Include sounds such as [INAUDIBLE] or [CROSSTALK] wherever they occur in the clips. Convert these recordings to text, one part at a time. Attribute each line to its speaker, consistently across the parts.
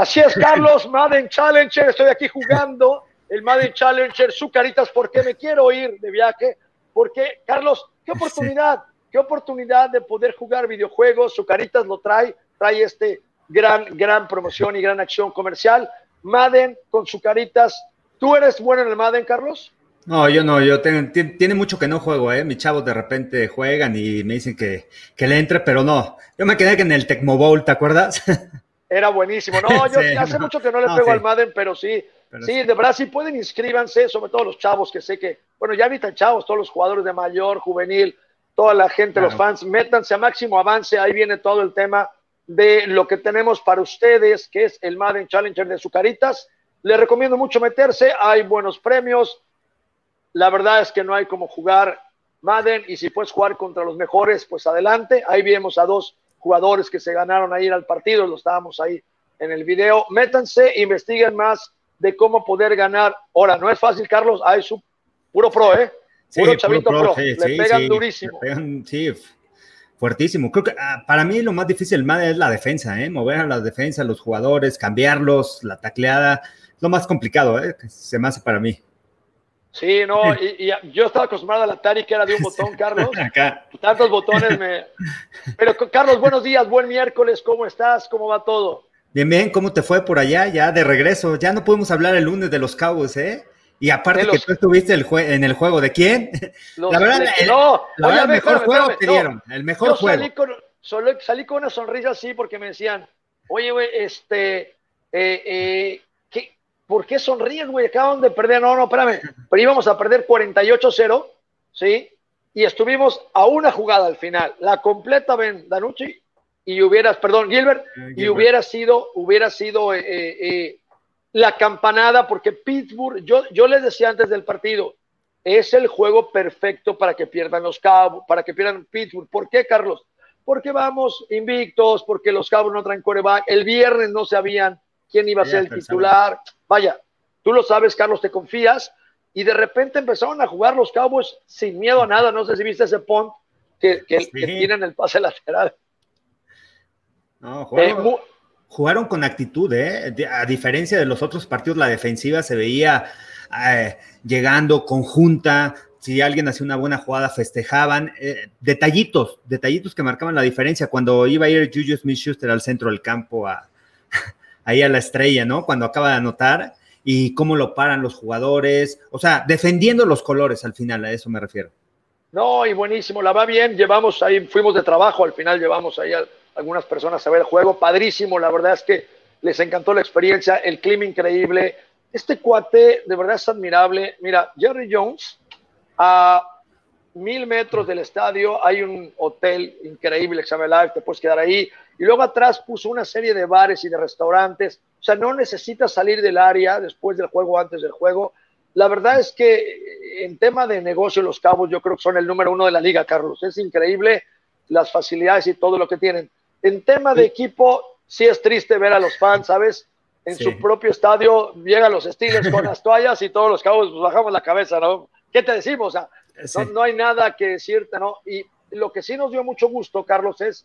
Speaker 1: Así es, Carlos, Madden Challenger, estoy aquí jugando el Madden Challenger, su caritas, porque me quiero ir de viaje, porque, Carlos, qué oportunidad, qué oportunidad de poder jugar videojuegos, su caritas lo trae, trae este gran, gran promoción y gran acción comercial. Madden con su caritas, ¿tú eres bueno en el Madden, Carlos?
Speaker 2: No, yo no, yo tengo, tiene mucho que no juego, ¿eh? Mis chavos de repente juegan y me dicen que, que le entre, pero no. Yo me quedé en el Tecmo Bowl, ¿te acuerdas? [LAUGHS]
Speaker 1: Era buenísimo. No, [LAUGHS] yo hace mucho que no le pego al Madden, pero sí, sí, de verdad sí pueden inscríbanse, sobre todo los chavos que sé que, bueno, ya ahorita chavos, todos los jugadores de mayor, juvenil, toda la gente, los fans, métanse a máximo avance, ahí viene todo el tema de lo que tenemos para ustedes, que es el Madden Challenger de Zucaritas. Les recomiendo mucho meterse, hay buenos premios. La verdad es que no hay como jugar Madden y si puedes jugar contra los mejores, pues adelante. Ahí vemos a dos jugadores que se ganaron a ir al partido, lo estábamos ahí en el video. Métanse, investiguen más de cómo poder ganar. Ahora, no es fácil, Carlos, hay su puro pro, ¿eh? Puro chavito pro, le pegan durísimo.
Speaker 2: sí, fuertísimo. Creo que ah, para mí lo más difícil más es la defensa, ¿eh? Mover a la defensa, los jugadores, cambiarlos, la tacleada. Lo más complicado, ¿eh? Se me hace para mí.
Speaker 1: Sí, no, y, yo estaba acostumbrado al Atari que era de un botón, Carlos. [LAUGHS] Acá. Tantos botones me. Pero, Carlos, buenos días, buen miércoles, ¿cómo estás? ¿Cómo va todo?
Speaker 2: Bien, bien, ¿cómo te fue por allá? Ya de regreso. Ya no pudimos hablar el lunes de los Cowboys, ¿eh? Y aparte que tú estuviste el en el juego, ¿de quién? [LAUGHS] la verdad, el, no, el mejor juego que dieron, el mejor juego.
Speaker 1: Salí con, salí con una sonrisa así porque me decían, oye, güey, este, eh, eh, ¿por qué sonríes, güey? Acaban de perder. No, no, espérame. Pero íbamos a perder 48-0, ¿sí? Y estuvimos a una jugada al final. La completa Ben Danucci y hubieras, perdón, Gilbert, eh, y hubiera sido, hubiera sido eh, eh, la campanada, porque Pittsburgh, yo, yo les decía antes del partido, es el juego perfecto para que pierdan los Cabos, para que pierdan Pittsburgh. ¿Por qué, Carlos? Porque vamos invictos, porque los Cabos no traen coreback. El viernes no sabían quién iba a ser el titular. Vaya, tú lo sabes, Carlos, te confías. Y de repente empezaron a jugar los Cowboys sin miedo a nada. No sé si viste ese punt que, que, tienen el pase lateral.
Speaker 2: No, jugaron, con actitud, ¿eh? A diferencia de los otros partidos, la defensiva se veía eh, llegando conjunta. Si alguien hacía una buena jugada, festejaban. Eh, detallitos, detallitos que marcaban la diferencia. Cuando iba a ir Juju Smith Schuster al centro del campo a, ahí a la estrella, ¿no? Cuando acaba de anotar y cómo lo paran los jugadores, o sea, defendiendo los colores al final, a eso me refiero.
Speaker 1: No, y buenísimo, la va bien, llevamos ahí, fuimos de trabajo, al final llevamos ahí algunas personas a ver el juego, padrísimo, la verdad es que les encantó la experiencia, el clima increíble, este cuate de verdad es admirable, mira, Jerry Jones, a mil metros del estadio hay un hotel increíble, Examen Live, te puedes quedar ahí, y luego atrás puso una serie de bares y de restaurantes. O sea, no necesitas salir del área después del juego, antes del juego. La verdad es que en tema de negocio, los Cabos yo creo que son el número uno de la liga, Carlos. Es increíble las facilidades y todo lo que tienen. En tema de equipo, sí es triste ver a los fans, ¿sabes? En su propio estadio llegan los Steelers con las toallas y todos los Cabos pues, bajamos la cabeza, ¿no? ¿Qué te decimos? O sea, no, no hay nada que decirte, ¿no? Y lo que sí nos dio mucho gusto, Carlos, es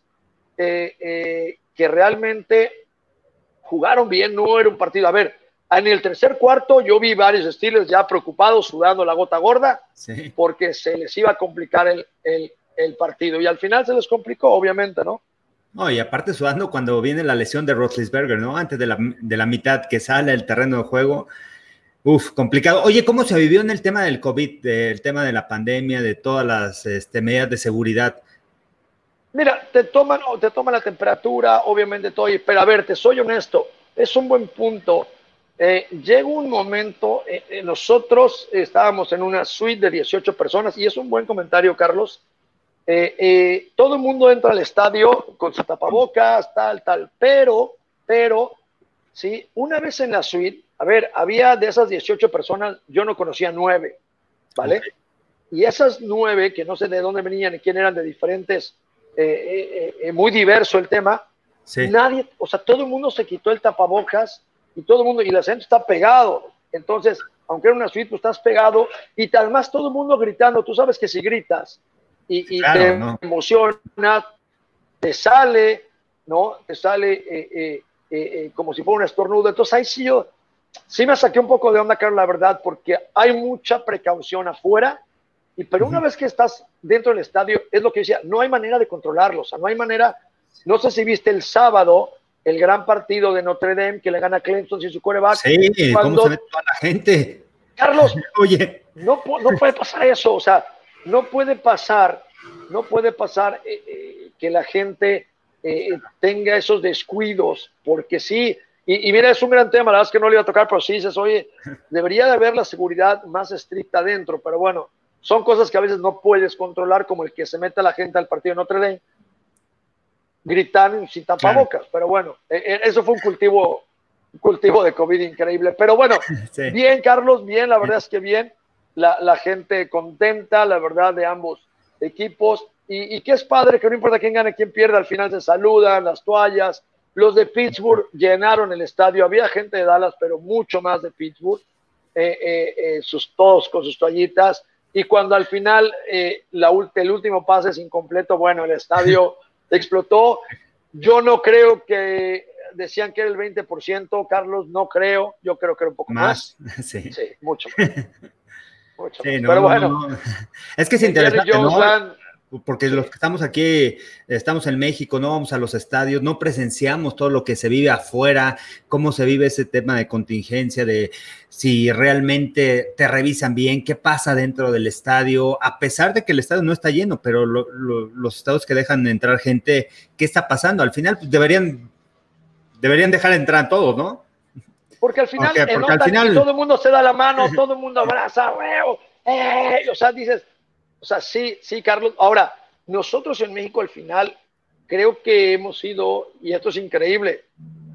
Speaker 1: eh, eh, que realmente jugaron bien, no era un partido. A ver, en el tercer cuarto yo vi varios estilos ya preocupados, sudando la gota gorda, porque se les iba a complicar el, el, partido. Y al final se les complicó, obviamente, ¿no?
Speaker 2: No, y aparte sudando cuando viene la lesión de Rotlisberger, ¿no? Antes de la, de la mitad que sale el terreno de juego. Uf, complicado. Oye, ¿cómo se vivió en el tema del COVID, del tema de la pandemia, de todas las este, medidas de seguridad?
Speaker 1: Mira, te toman, te toman la temperatura, obviamente todo, pero a ver, te soy honesto, es un buen punto. Eh, llega un momento, eh, eh, nosotros estábamos en una suite de 18 personas, y es un buen comentario, Carlos. todo el mundo entra al estadio con su tapabocas, tal, tal, pero, pero, sí, una vez en la suite, a ver, había de esas 18 personas, yo no conocía nueve, ¿vale? Y esas nueve, que no sé de dónde venían y quién eran de diferentes eh, eh, eh, muy diverso el tema. Nadie, o sea, todo el mundo se quitó el tapabocas y todo el mundo, y el acento está pegado. Entonces, aunque era una suite, tú estás pegado y además todo el mundo gritando. Tú sabes que si gritas y, te emociona, te sale, ¿no? Te sale como si fuera un estornudo. Entonces ahí sí yo, sí me saqué un poco de onda, Carlos, la verdad, porque hay mucha precaución afuera, y pero una vez que estás dentro del estadio, es lo que decía, no hay manera de controlarlo, o sea, no hay manera, no sé si viste el sábado el gran partido de Notre Dame que le gana Clemson sin su coreback.
Speaker 2: Sí, cuando, ¿cómo se toda la gente?
Speaker 1: Carlos, [LAUGHS] oye, no, no puede pasar eso, o sea, no puede pasar, no puede pasar eh, eh, que la gente eh, tenga esos descuidos, porque sí, y, mira, es un gran tema, la verdad es que no le iba a tocar, pero sí dices, oye, debería de haber la seguridad más estricta dentro, pero bueno, son cosas que a veces no puedes controlar, como el que se mete a la gente al partido de Notre Dame, gritando sin tapabocas, pero bueno, eso fue un cultivo, un cultivo de COVID increíble, pero bueno, [LAUGHS] bien, Carlos, bien, la verdad es que bien, la, la gente contenta, la verdad, de ambos equipos, y, que es padre que no importa quién gane, quién pierde, al final se saludan, las toallas. Los de Pittsburgh llenaron el estadio, había gente de Dallas, pero mucho más de Pittsburgh, eh, eh, eh, sus, todos con sus toallitas. Y cuando al final la, el último pase es incompleto, bueno, el estadio [LAUGHS] explotó. Yo no creo que decían que era el 20%, Carlos, no creo, yo creo que era un poco más. [LAUGHS] Sí, sí mucho. [LAUGHS] mucho pero bueno.
Speaker 2: Es que es interesante. ¿no? Porque los que estamos aquí, estamos en México, no vamos a los estadios, no presenciamos todo lo que se vive afuera, cómo se vive ese tema de contingencia, de si realmente te revisan bien, qué pasa dentro del estadio, a pesar de que el estadio no está lleno, pero los estados que dejan entrar gente, ¿qué está pasando? Al final pues, deberían, deberían dejar entrar a todos, ¿no?
Speaker 1: Porque al final, todo el mundo se da la mano, [LAUGHS] todo el mundo abraza, eh, o sea, dices o sea, sí, sí, Carlos. Ahora, nosotros en México al final creo que hemos sido, y esto es increíble,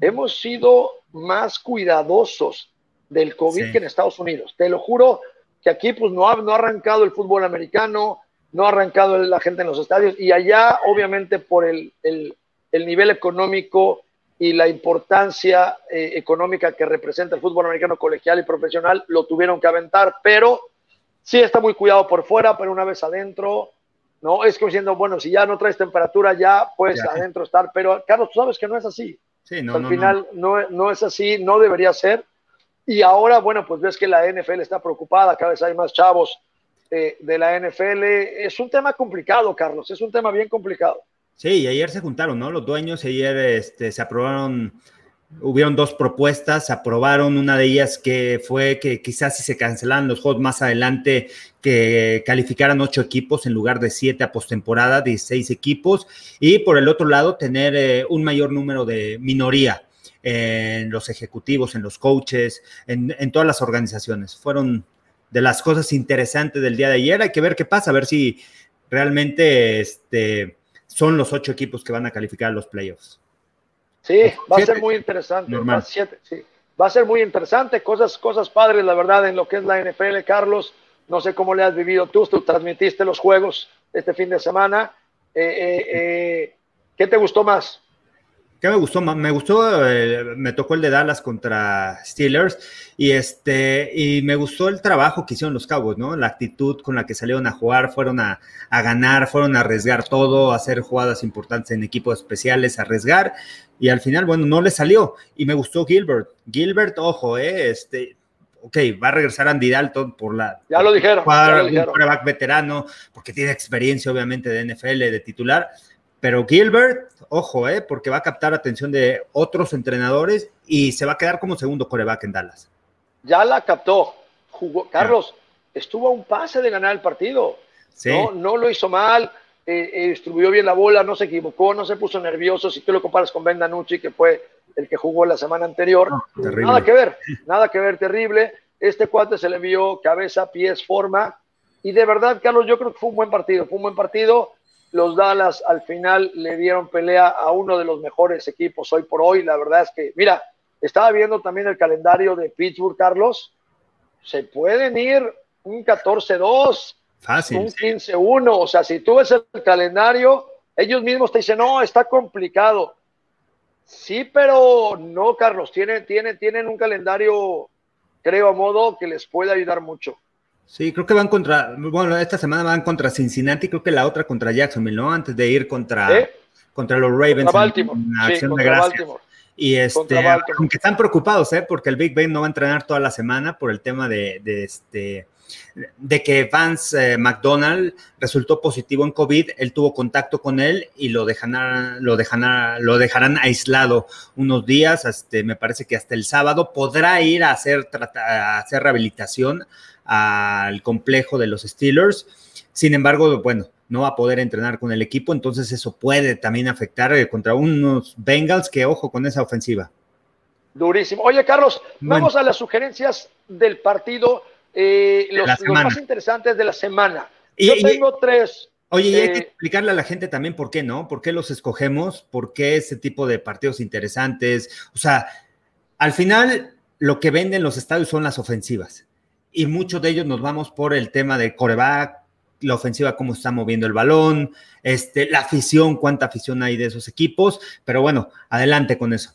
Speaker 1: hemos sido más cuidadosos del COVID que en Estados Unidos. Te lo juro que aquí pues no ha, no ha arrancado el fútbol americano, no ha arrancado la gente en los estadios y allá obviamente por el, el, nivel económico y la importancia eh, económica que representa el fútbol americano colegial y profesional, lo tuvieron que aventar, pero sí está muy cuidado por fuera, pero una vez adentro, ¿no? Es como diciendo, bueno, si ya no traes temperatura, ya puedes adentro estar, pero Carlos, tú sabes que no es así. Sí, no, Al final no. No, es así, no debería ser. Y ahora, bueno, pues ves que la NFL está preocupada, cada vez hay más chavos eh, de la NFL. Es un tema complicado, Carlos, es un tema bien complicado.
Speaker 2: Sí, y ayer se juntaron, ¿no? Los dueños, ayer este, se aprobaron hubieron dos propuestas, aprobaron una de ellas que fue que quizás si se cancelaran los juegos más adelante, que calificaran ocho equipos en lugar de siete a postemporada, seis equipos, y por el otro lado tener eh, un mayor número de minoría en los ejecutivos, en los coaches, en, todas las organizaciones. Fueron de las cosas interesantes del día de ayer. Hay que ver qué pasa, a ver si realmente este, son los ocho equipos que van a calificar los playoffs.
Speaker 1: Sí, va a ser muy interesante. Va, sí. va a ser muy interesante, cosas, cosas padres, la verdad, en lo que es la NFL, Carlos. No sé cómo le has vivido tú, tú transmitiste los juegos este fin de semana. Eh, eh, eh, ¿Qué te gustó más?
Speaker 2: ¿Qué me gustó? Me gustó, eh, me tocó el de Dallas contra Steelers y este, y me gustó el trabajo que hicieron los Cowboys, ¿no? La actitud con la que salieron a jugar, fueron a, ganar, fueron a arriesgar todo, a hacer jugadas importantes en equipos especiales, a arriesgar y al final, bueno, no le salió y me gustó Gilbert. Gilbert, ojo, eh, este, ok, va a regresar Andy Dalton por la...
Speaker 1: Ya lo dijeron. Ya
Speaker 2: Un veterano, porque tiene experiencia obviamente de NFL, de titular pero Gilbert, ojo, eh, porque va a captar atención de otros entrenadores y se va a quedar como segundo coreback en Dallas.
Speaker 1: Ya la captó. Jugó, Carlos, estuvo a un pase de ganar el partido. No, no lo hizo mal, eh, eh, distribuyó bien la bola, no se equivocó, no se puso nervioso. Si tú lo comparas con Ben Danucci, que fue el que jugó la semana anterior, nada que ver, nada que ver, terrible. Este cuate se le vio cabeza, pies, forma. Y de verdad, Carlos, yo creo que fue un buen partido. Fue un buen partido los Dallas al final le dieron pelea a uno de los mejores equipos hoy por hoy. La verdad es que, mira, estaba viendo también el calendario de Pittsburgh, Carlos. Se pueden ir un 14-2, un 15-1. O sea, si tú ves el calendario, ellos mismos te dicen, no, está complicado. Sí, pero no, Carlos, tienen, tienen, tienen un calendario, creo, a modo que les puede ayudar mucho.
Speaker 2: Sí, creo que van contra, bueno, esta semana van contra Cincinnati, creo que la otra contra Jacksonville, ¿no? Antes de ir contra, contra los Ravens.
Speaker 1: Baltimore.
Speaker 2: acción de gracias. Y este, aunque están preocupados, ¿eh? porque el Big Ben no va a entrenar toda la semana por el tema de, este de que Vance eh, McDonald resultó positivo en COVID, él tuvo contacto con él y lo dejarán, lo dejarán, lo dejarán aislado unos días, este, me parece que hasta el sábado podrá ir a hacer, a hacer rehabilitación al complejo de los Steelers. Sin embargo, bueno, no va a poder entrenar con el equipo, entonces eso puede también afectar eh, contra unos Bengals que ojo con esa ofensiva.
Speaker 1: Durísimo. Oye, Carlos, vamos a las sugerencias del partido, eh, los, más interesantes de la semana. Yo tengo tres.
Speaker 2: Oye, y hay que eh, explicarle a la gente también por qué, ¿no? ¿Por qué los escogemos? ¿Por qué ese tipo de partidos interesantes? O sea, al final lo que venden los estadios son las ofensivas. Y muchos de ellos nos vamos por el tema de coreback, la ofensiva, cómo está moviendo el balón, este, la afición, cuánta afición hay de esos equipos, pero bueno, adelante con eso.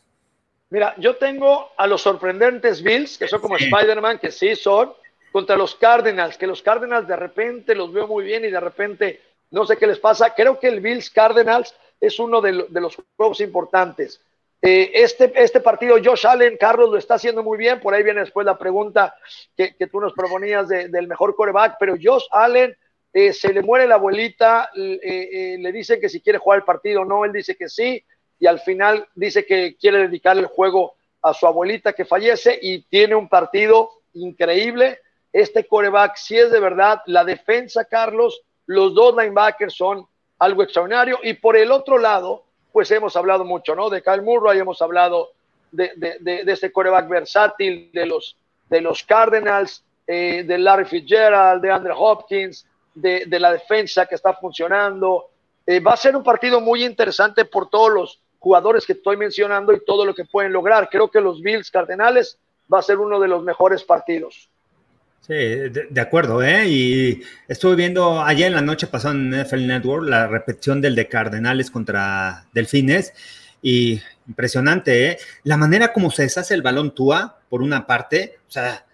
Speaker 1: Mira, yo tengo a los sorprendentes Bills, que son como Spider-Man, que sí son, contra los Cardinals, que los Cardinals de repente los veo muy bien y de repente no sé qué les pasa. Creo que el Bills Cardinals es uno de, los juegos importantes. Eh, este, este partido, Josh Allen, Carlos lo está haciendo muy bien. Por ahí viene después la pregunta que, tú nos proponías del mejor coreback, pero Josh Allen eh, se le muere la abuelita, eh, le dicen que si quiere jugar el partido no, él dice que sí, y al final dice que quiere dedicar el juego a su abuelita que fallece y tiene un partido increíble. Este coreback, si es de verdad, la defensa, Carlos, los dos linebackers son algo extraordinario. Y por el otro lado, pues hemos hablado mucho, ¿no? De Kyle Murray, hemos hablado de, este coreback versátil de los, de los Cardinals, de Larry Fitzgerald, de Andrew Hopkins, de, la defensa que está funcionando. Eh, va a ser un partido muy interesante por todos los jugadores que estoy mencionando y todo lo que pueden lograr. Creo que los Bills Cardenales va a ser uno de los mejores partidos.
Speaker 2: Sí, de, acuerdo, ¿eh? Y estuve viendo ayer en la noche pasó en NFL Network la repetición del de Cardenales contra Delfines y impresionante, ¿eh? La manera como se deshace el balón Tua, por una parte, o sea,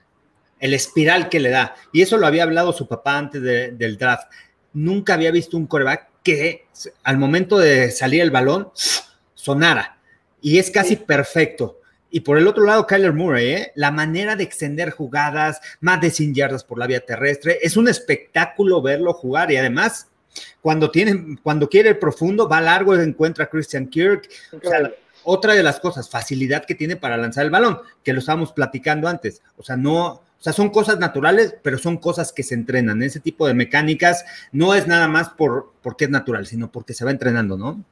Speaker 2: el espiral que le da. Y eso lo había hablado su papá antes del draft. Nunca había visto un coreback que al momento de salir el balón sonara. Y es casi perfecto. Y por el otro lado, Kyler Murray, ¿eh? la manera de extender jugadas, más de 100 yardas por la vía terrestre, es un espectáculo verlo jugar. Y además, cuando, tiene, cuando quiere el profundo, va largo, encuentra a Christian Kirk. otra de las cosas, facilidad que tiene para lanzar el balón, que lo estábamos platicando antes. O sea, no, o sea, son cosas naturales, pero son cosas que se entrenan. Ese tipo de mecánicas no es nada más por, porque es natural, sino porque se va entrenando, ¿no?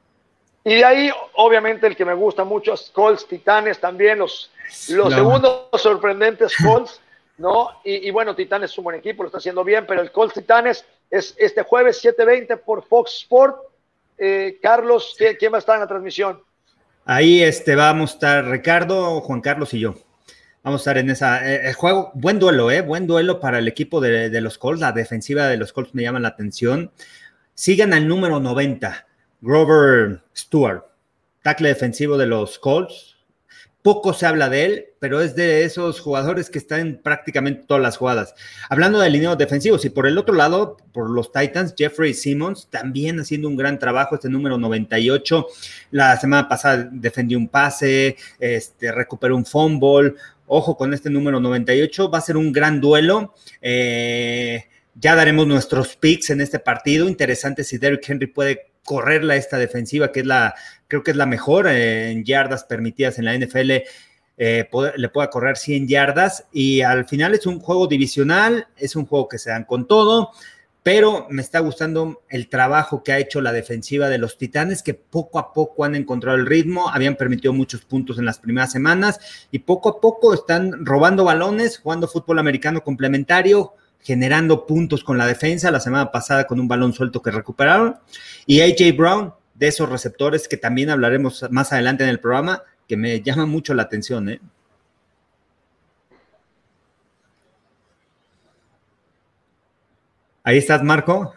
Speaker 1: Y de ahí, obviamente, el que me gusta mucho es Colts Titanes también, los, los segundos sorprendentes Colts, ¿no? Y, bueno, Titanes es un buen equipo, lo está haciendo bien, pero el Colts Titanes es este jueves 7:20 por Fox Sport. Eh, Carlos, ¿quién, va a estar en la transmisión?
Speaker 2: Ahí este, vamos a estar Ricardo, Juan Carlos y yo. Vamos a estar en esa eh, el juego. Buen duelo, ¿eh? Buen duelo para el equipo de, los Colts. La defensiva de los Colts me llama la atención. Sigan al número 90, Grover Stewart, tackle defensivo de los Colts. Poco se habla de él, pero es de esos jugadores que están en prácticamente todas las jugadas. Hablando de lineos defensivos, y por el otro lado, por los Titans, Jeffrey Simmons también haciendo un gran trabajo, este número 98. La semana pasada defendió un pase, este, recuperó un fumble. Ojo con este número 98, va a ser un gran duelo. Eh, ya daremos nuestros picks en este partido. Interesante si Derrick Henry puede correrla esta defensiva, que es la, creo que es la mejor en yardas permitidas en la NFL. Eh, le pueda correr 100 yardas y al final es un juego divisional, es un juego que se dan con todo pero me está gustando el trabajo que ha hecho la defensiva de los Titanes, que poco a poco han encontrado el ritmo, habían permitido muchos puntos en las primeras semanas y poco a poco están robando balones, jugando fútbol americano complementario, generando puntos con la defensa, la semana pasada con un balón suelto que recuperaron, y AJ Brown, de esos receptores que también hablaremos más adelante en el programa, que me llama mucho la atención. ¿eh? Ahí estás, Marco.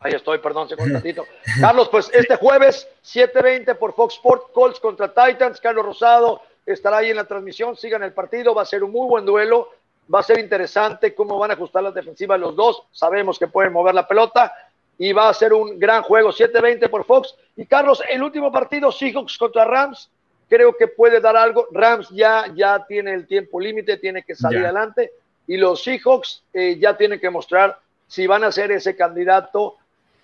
Speaker 1: Ahí estoy, perdón, se un. [LAUGHS] Carlos, pues este jueves, 7:20 por Fox Sports, Colts contra Titans. Carlos Rosado estará ahí en la transmisión. Sigan el partido, va a ser un muy buen duelo. Va a ser interesante cómo van a ajustar las defensivas los dos. Sabemos que pueden mover la pelota y va a ser un gran juego. 7:20 por Fox. Y Carlos, el último partido, Seahawks contra Rams. creo que puede dar algo. Rams ya, ya tiene el tiempo límite, tiene que salir adelante. Y los Seahawks eh, ya tienen que mostrar si van a ser ese candidato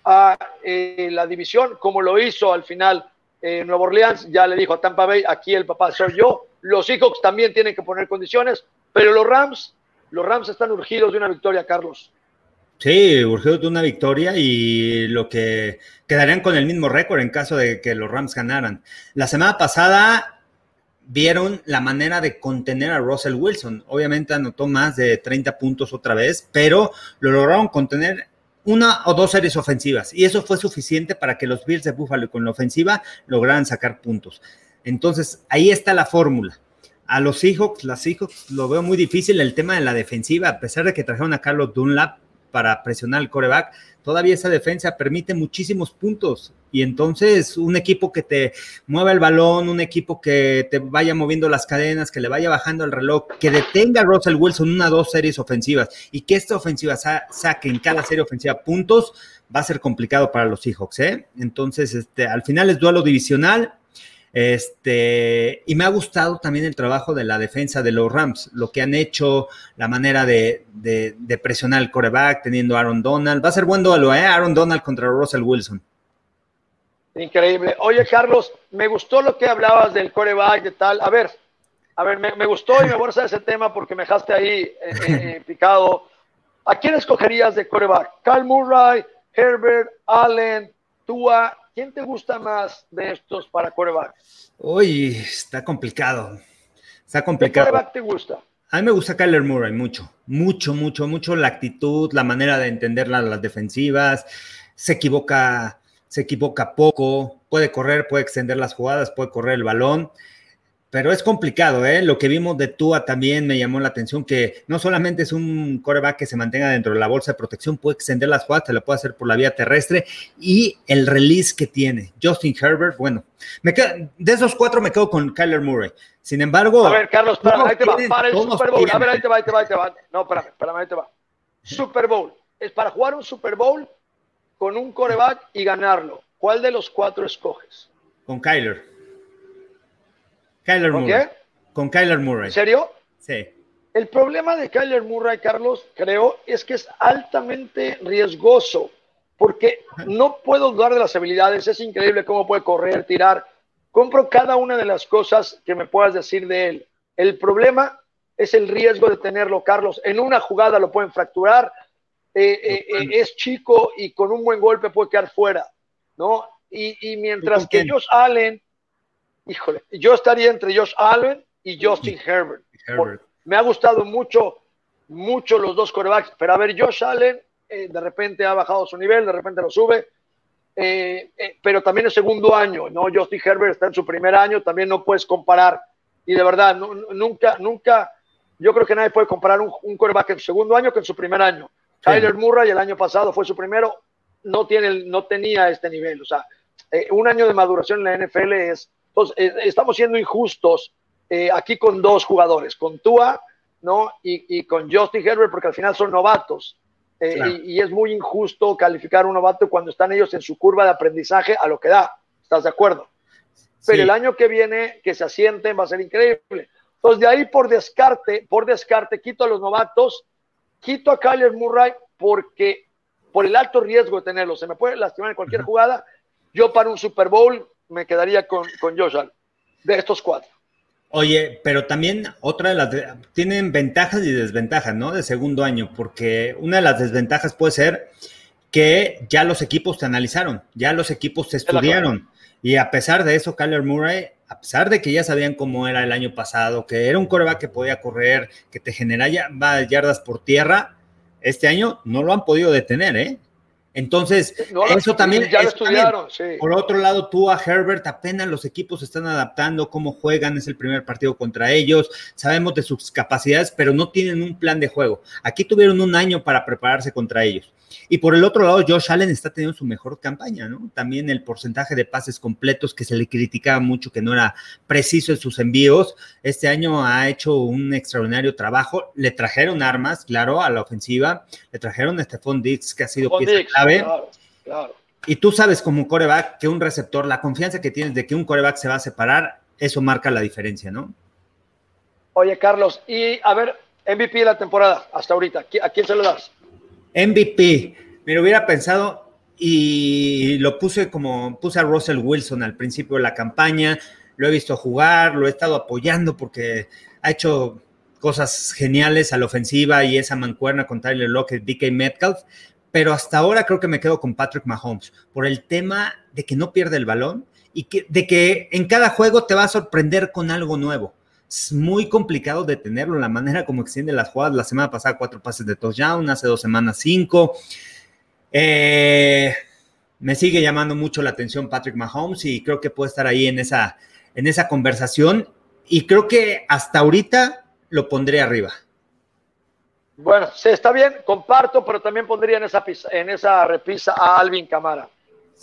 Speaker 1: a eh, la división, como lo hizo al final en Nueva Orleans. Ya le dijo a Tampa Bay, aquí el papá soy yo. Los Seahawks también tienen que poner condiciones, pero los Rams, los Rams están urgidos de una victoria, Carlos.
Speaker 2: Sí, urgidos de una victoria y lo que quedarían con el mismo récord en caso de que los Rams ganaran. La semana pasada vieron la manera de contener a Russell Wilson. Obviamente anotó más de 30 puntos otra vez, pero lo lograron contener una o dos series ofensivas y eso fue suficiente para que los Bills de Buffalo con la ofensiva lograran sacar puntos. Entonces, ahí está la fórmula. A los Seahawks, las Seahawks lo veo muy difícil el tema de la defensiva, a pesar de que trajeron a Carlos Dunlap, para presionar el coreback, todavía esa defensa permite muchísimos puntos. Y entonces un equipo que te mueva el balón, un equipo que te vaya moviendo las cadenas, que le vaya bajando el reloj, que detenga a Russell Wilson una o dos series ofensivas y que esta ofensiva saque en cada serie ofensiva puntos, va a ser complicado para los Seahawks. ¿eh? Entonces, este, al final es duelo divisional este, y me ha gustado también el trabajo de la defensa de los Rams, lo que han hecho, la manera de, presionar el coreback, teniendo a Aaron Donald. Va a ser buen duelo, ¿eh? Aaron Donald contra Russell Wilson.
Speaker 1: Increíble. Oye, Carlos, me gustó lo que hablabas del coreback, de tal. A ver, a ver, me, gustó y me voy a ese tema porque me dejaste ahí eh, eh, [LAUGHS] eh, picado. ¿A quién escogerías de coreback? ¿Cal Murray, Herbert, Allen, Tua ¿Quién te gusta más de estos para coreback?
Speaker 2: Uy, está complicado. Está complicado. ¿Qué
Speaker 1: coreback te gusta?
Speaker 2: A mí me gusta Kyler Murray mucho, mucho, mucho, mucho la actitud, la manera de entender las defensivas. Se equivoca, se equivoca poco, puede correr, puede extender las jugadas, puede correr el balón pero es complicado, ¿eh? Lo que vimos de Tua también me llamó la atención, que no solamente es un coreback que se mantenga dentro de la bolsa de protección, puede extender las jugadas, se lo puede hacer por la vía terrestre y el release que tiene. Justin Herbert, bueno, me de esos cuatro me quedo con Kyler Murray. Sin embargo...
Speaker 1: A ver, Carlos, para, ahí te va, para el Super Bowl. A ver, ahí te va, ahí te va, ahí te va. No, espérame, espérame, ahí te va. Super Bowl. Es para jugar un Super Bowl con un coreback y ganarlo. ¿Cuál de los cuatro escoges?
Speaker 2: Con Kyler. Kyler ¿Con Murray. Qué? Con Kyler Murray.
Speaker 1: ¿En serio?
Speaker 2: Sí.
Speaker 1: El problema de Kyler Murray, Carlos, creo, es que es altamente riesgoso, porque no puedo dudar de las habilidades, es increíble cómo puede correr, tirar. Compro cada una de las cosas que me puedas decir de él. El problema es el riesgo de tenerlo, Carlos. En una jugada lo pueden fracturar, eh, eh, eh, es chico y con un buen golpe puede quedar fuera, ¿no? Y, y mientras que Josh Allen híjole, yo estaría entre Josh Allen y Justin Herbert. Me ha gustado mucho, mucho los dos corebacks, pero a ver, Josh Allen eh, de repente ha bajado su nivel, de repente lo sube, eh, eh, pero también es segundo año, ¿no? Justin Herbert está en su primer año, también no puedes comparar, y de verdad, nunca, nunca, yo creo que nadie puede comparar un, un coreback en su segundo año que en su primer año. Tyler Murray el año pasado fue su primero, no, tiene, no tenía este nivel, o sea, un año de maduración en la NFL es entonces, eh, estamos siendo injustos eh, aquí con dos jugadores, con Tua ¿no? Y, con Justin Herbert, porque al final son novatos. Eh, y, es muy injusto calificar a un novato cuando están ellos en su curva de aprendizaje a lo que da. ¿Estás de acuerdo? Pero el año que viene, que se asienten, va a ser increíble. Entonces, de ahí por descarte, por descarte, quito a los novatos, quito a Kyler Murray porque por el alto riesgo de tenerlo, se me puede lastimar en cualquier jugada. Yo para un Super Bowl me quedaría con, con Josh de estos cuatro.
Speaker 2: Oye, pero también otra de las tienen ventajas y desventajas, ¿no? De segundo año, porque una de las desventajas puede ser que ya los equipos te analizaron, ya los equipos te estudiaron. Y a pesar de eso, Kyler Murray, a pesar de que ya sabían cómo era el año pasado, que era un coreback que podía correr, que te generaba yardas por tierra, este año no lo han podido detener, ¿eh? Entonces, eso también.
Speaker 1: Ya lo estudiaron, sí.
Speaker 2: Por otro lado, tú a Herbert, apenas los equipos están adaptando, cómo juegan, es el primer partido contra ellos, sabemos de sus capacidades, pero no tienen un plan de juego. Aquí tuvieron un año para prepararse contra ellos. Y por el otro lado, Josh Allen está teniendo su mejor campaña, ¿no? También el porcentaje de pases completos que se le criticaba mucho que no era preciso en sus envíos. Este año ha hecho un extraordinario trabajo. Le trajeron armas, claro, a la ofensiva. Le trajeron a Stephon Dix, que ha sido pieza clave. Y tú sabes como coreback que un receptor, la confianza que tienes de que un coreback se va a separar eso marca la diferencia, ¿no?
Speaker 1: Oye, Carlos, y a ver, MVP de la temporada hasta ahorita, ¿a quién se lo das?
Speaker 2: MVP, me lo hubiera pensado y lo puse como puse a Russell Wilson al principio de la campaña, lo he visto jugar, lo he estado apoyando porque ha hecho cosas geniales a la ofensiva y esa mancuerna con Tyler Lockett, DK Metcalf, pero hasta ahora creo que me quedo con Patrick Mahomes por el tema de que no pierde el balón y que, de que en cada juego te va a sorprender con algo nuevo. Es muy complicado detenerlo, la manera como extiende las jugadas. La semana pasada cuatro pases de touchdown, hace dos semanas cinco. Eh, me sigue llamando mucho la atención Patrick Mahomes y creo que puede estar ahí en esa, en esa conversación. Y creo que hasta ahorita lo pondré arriba.
Speaker 1: Bueno, sí, está bien, comparto, pero también pondría en esa, en esa repisa a Alvin Camara.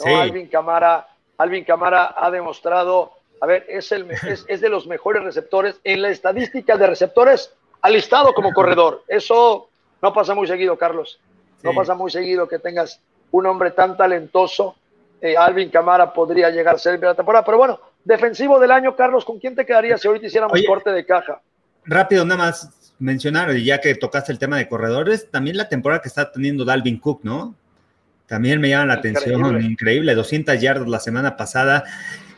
Speaker 1: Alvin Camara. Alvin Camara ha demostrado, a ver, es, el, [LAUGHS] es, de los mejores receptores en la estadística de receptores alistado como corredor. Eso no pasa muy seguido, Carlos. No pasa muy seguido que tengas un hombre tan talentoso. Eh, Alvin Camara podría llegar a ser de la temporada. Pero bueno, defensivo del año, Carlos, ¿con quién te quedaría si ahorita hiciéramos corte de caja?
Speaker 2: Rápido, nada más mencionar, ya que tocaste el tema de corredores, también la temporada que está teniendo Dalvin Cook, ¿no? También me llama la atención, increíble, 200 yardas la semana pasada.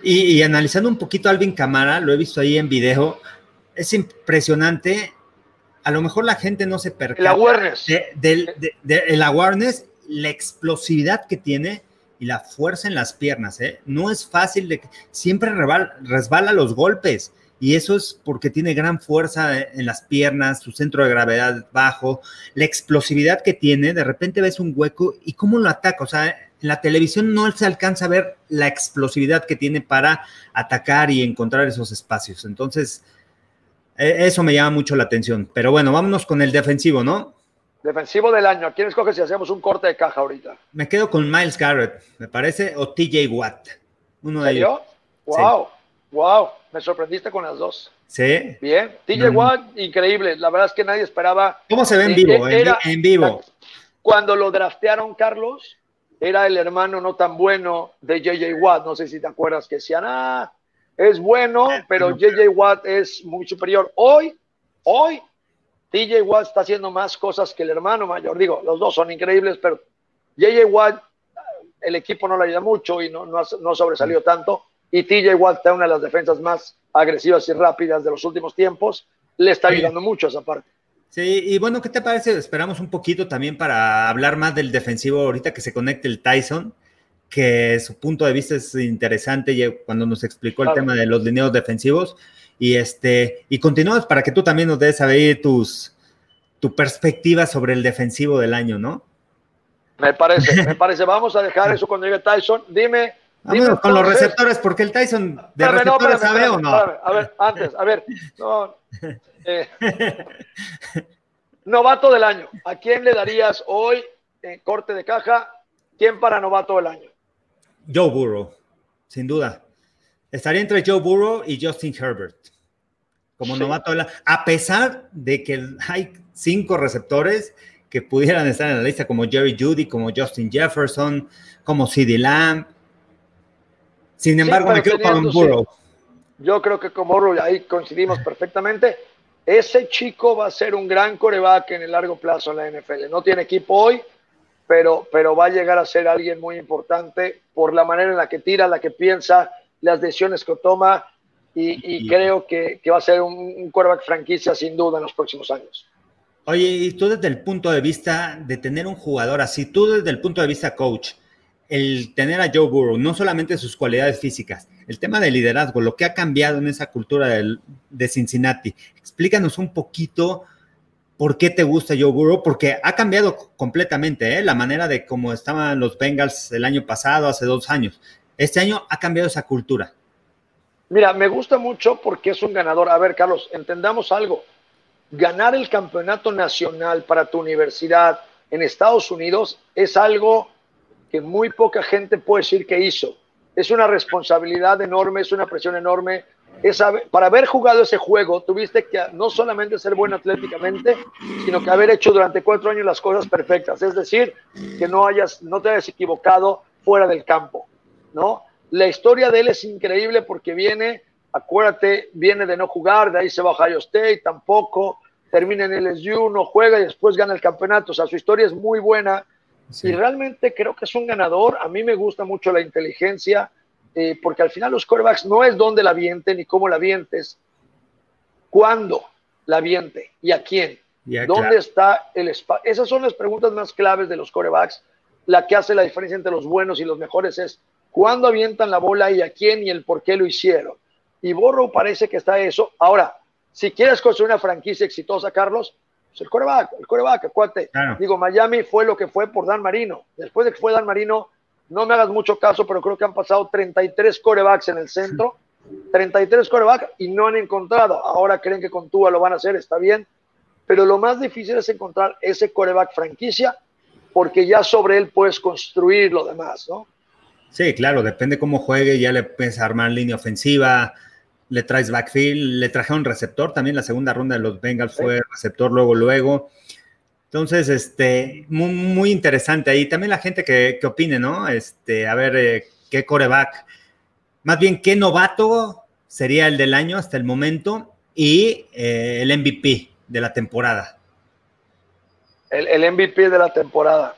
Speaker 2: Y, analizando un poquito a Alvin Camara, lo he visto ahí en video, es impresionante. A lo mejor la gente no se percata.
Speaker 1: El awareness.
Speaker 2: el awareness, la explosividad que tiene y la fuerza en las piernas. ¿eh? No es fácil de siempre resbala los golpes y eso es porque tiene gran fuerza en las piernas, su centro de gravedad bajo, la explosividad que tiene, de repente ves un hueco y cómo lo ataca, o sea, en la televisión no se alcanza a ver la explosividad que tiene para atacar y encontrar esos espacios. Entonces, e, eso me llama mucho la atención. Pero bueno, vámonos con el defensivo, ¿no?
Speaker 1: Defensivo del año. ¿A quién escoge si hacemos un corte de caja ahorita?
Speaker 2: Me quedo con Miles Garrett, me parece, o TJ Watt. Uno de ellos.
Speaker 1: Wow, wow. Me sorprendiste con las dos.
Speaker 2: Sí.
Speaker 1: Bien. TJ Watt, increíble. La verdad es que nadie esperaba.
Speaker 2: ¿Cómo se ve en vivo? en, vivo.
Speaker 1: Cuando lo draftearon, Carlos, era el hermano no tan bueno de JJ Watt. No sé si te acuerdas que decían, ah, es bueno, ah, pero JJ Watt es muy superior. Hoy, hoy, TJ Watt está haciendo más cosas que el hermano mayor. Digo, los dos son increíbles, pero JJ Watt, el equipo no le ayuda mucho y no, no, no sobresalido tanto y TJ Watt está una de las defensas más agresivas y rápidas de los últimos tiempos, le está ayudando mucho esa parte.
Speaker 2: Sí, y bueno, ¿qué te parece? Esperamos un poquito también para hablar más del defensivo ahorita que se conecte el Tyson, que su punto de vista es interesante cuando nos explicó el tema de los lineos defensivos. Y este, y continuamos para que tú también nos des ahí tus tu perspectiva sobre el defensivo del año, ¿no?
Speaker 1: Me parece, me [LAUGHS] parece. Vamos a dejar eso cuando llegue Tyson. Dime,
Speaker 2: Vámonos con los receptores, porque el Tyson de receptores sabe o no.
Speaker 1: a ver, antes, a ver. Eh, novato del año. ¿A quién le darías hoy en corte de caja? ¿Quién para novato del año?
Speaker 2: Joe Burrow, sin duda. Estaría entre Joe Burrow y Justin Herbert como novato del año. A pesar de que hay cinco receptores que pudieran estar en la lista, como Jerry Judy, como Justin Jefferson, como CeeDee Lamb sin embargo, me quedo con Burrow.
Speaker 1: Yo creo que con Burrow ahí coincidimos perfectamente. Ese chico va a ser un gran coreback en el largo plazo en la NFL. No tiene equipo hoy, pero, pero va a llegar a ser alguien muy importante por la manera en la que tira, la que piensa, las decisiones que toma. Y, creo que, va a ser un, un quarterback franquicia sin duda en los próximos años.
Speaker 2: Oye, y tú desde el punto de vista de tener un jugador así, tú desde el punto de vista coach, el tener a Joe Burrow, no solamente sus cualidades físicas, el tema de liderazgo, lo que ha cambiado en esa cultura de Cincinnati. Explícanos un poquito por qué te gusta Joe Burrow, porque ha cambiado completamente ¿eh? la manera de cómo estaban los Bengals el año pasado, hace dos años. Este año ha cambiado esa cultura.
Speaker 1: Mira, me gusta mucho porque es un ganador. A ver, Carlos, entendamos algo. Ganar el campeonato nacional para tu universidad en Estados Unidos es algo que muy poca gente puede decir que hizo. Es una responsabilidad enorme, es una presión enorme. Es para haber jugado ese juego, tuviste que no solamente ser bueno atléticamente, sino que haber hecho durante cuatro años las cosas perfectas. Es decir, que no, hayas, no te hayas equivocado fuera del campo. ¿no? La historia de él es increíble porque viene acuérdate, viene de no jugar, de ahí se va a Ohio State, tampoco, termina en el SU, no juega y después gana el campeonato. O sea, su historia es muy buena y realmente creo que es un ganador. A mí me gusta mucho la inteligencia, eh, porque al final los corebacks no es dónde la vienten ni cómo la vientes, cuándo la viente y a quién. ¿Dónde está el espacio? Esas son las preguntas más claves de los corebacks. La que hace la diferencia entre los buenos y los mejores es cuándo avientan la bola y a quién y el por qué lo hicieron. Y Borro parece que está eso. Ahora, si quieres construir una franquicia exitosa, Carlos, pues el coreback, el coreback, acuérdate. Digo, Miami fue lo que fue por Dan Marino. Después de que fue Dan Marino, no me hagas mucho caso, pero creo que han pasado 33 corebacks en el centro, 33 corebacks y no han encontrado. Ahora creen que con Tua lo van a hacer, está bien. Pero lo más difícil es encontrar ese coreback franquicia, porque ya sobre él puedes construir lo demás, ¿no?
Speaker 2: Sí, claro, depende cómo juegue, ya le puedes armar línea ofensiva, le traes backfield, le trajeron receptor, también la segunda ronda de los Bengals fue receptor luego, luego. Entonces, este, muy, muy interesante ahí. También la gente que, que opine, ¿no? Este, a ver, eh, qué coreback, más bien, qué novato sería el del año hasta el momento y eh, el MVP de la temporada.
Speaker 1: El, el, MVP de la temporada.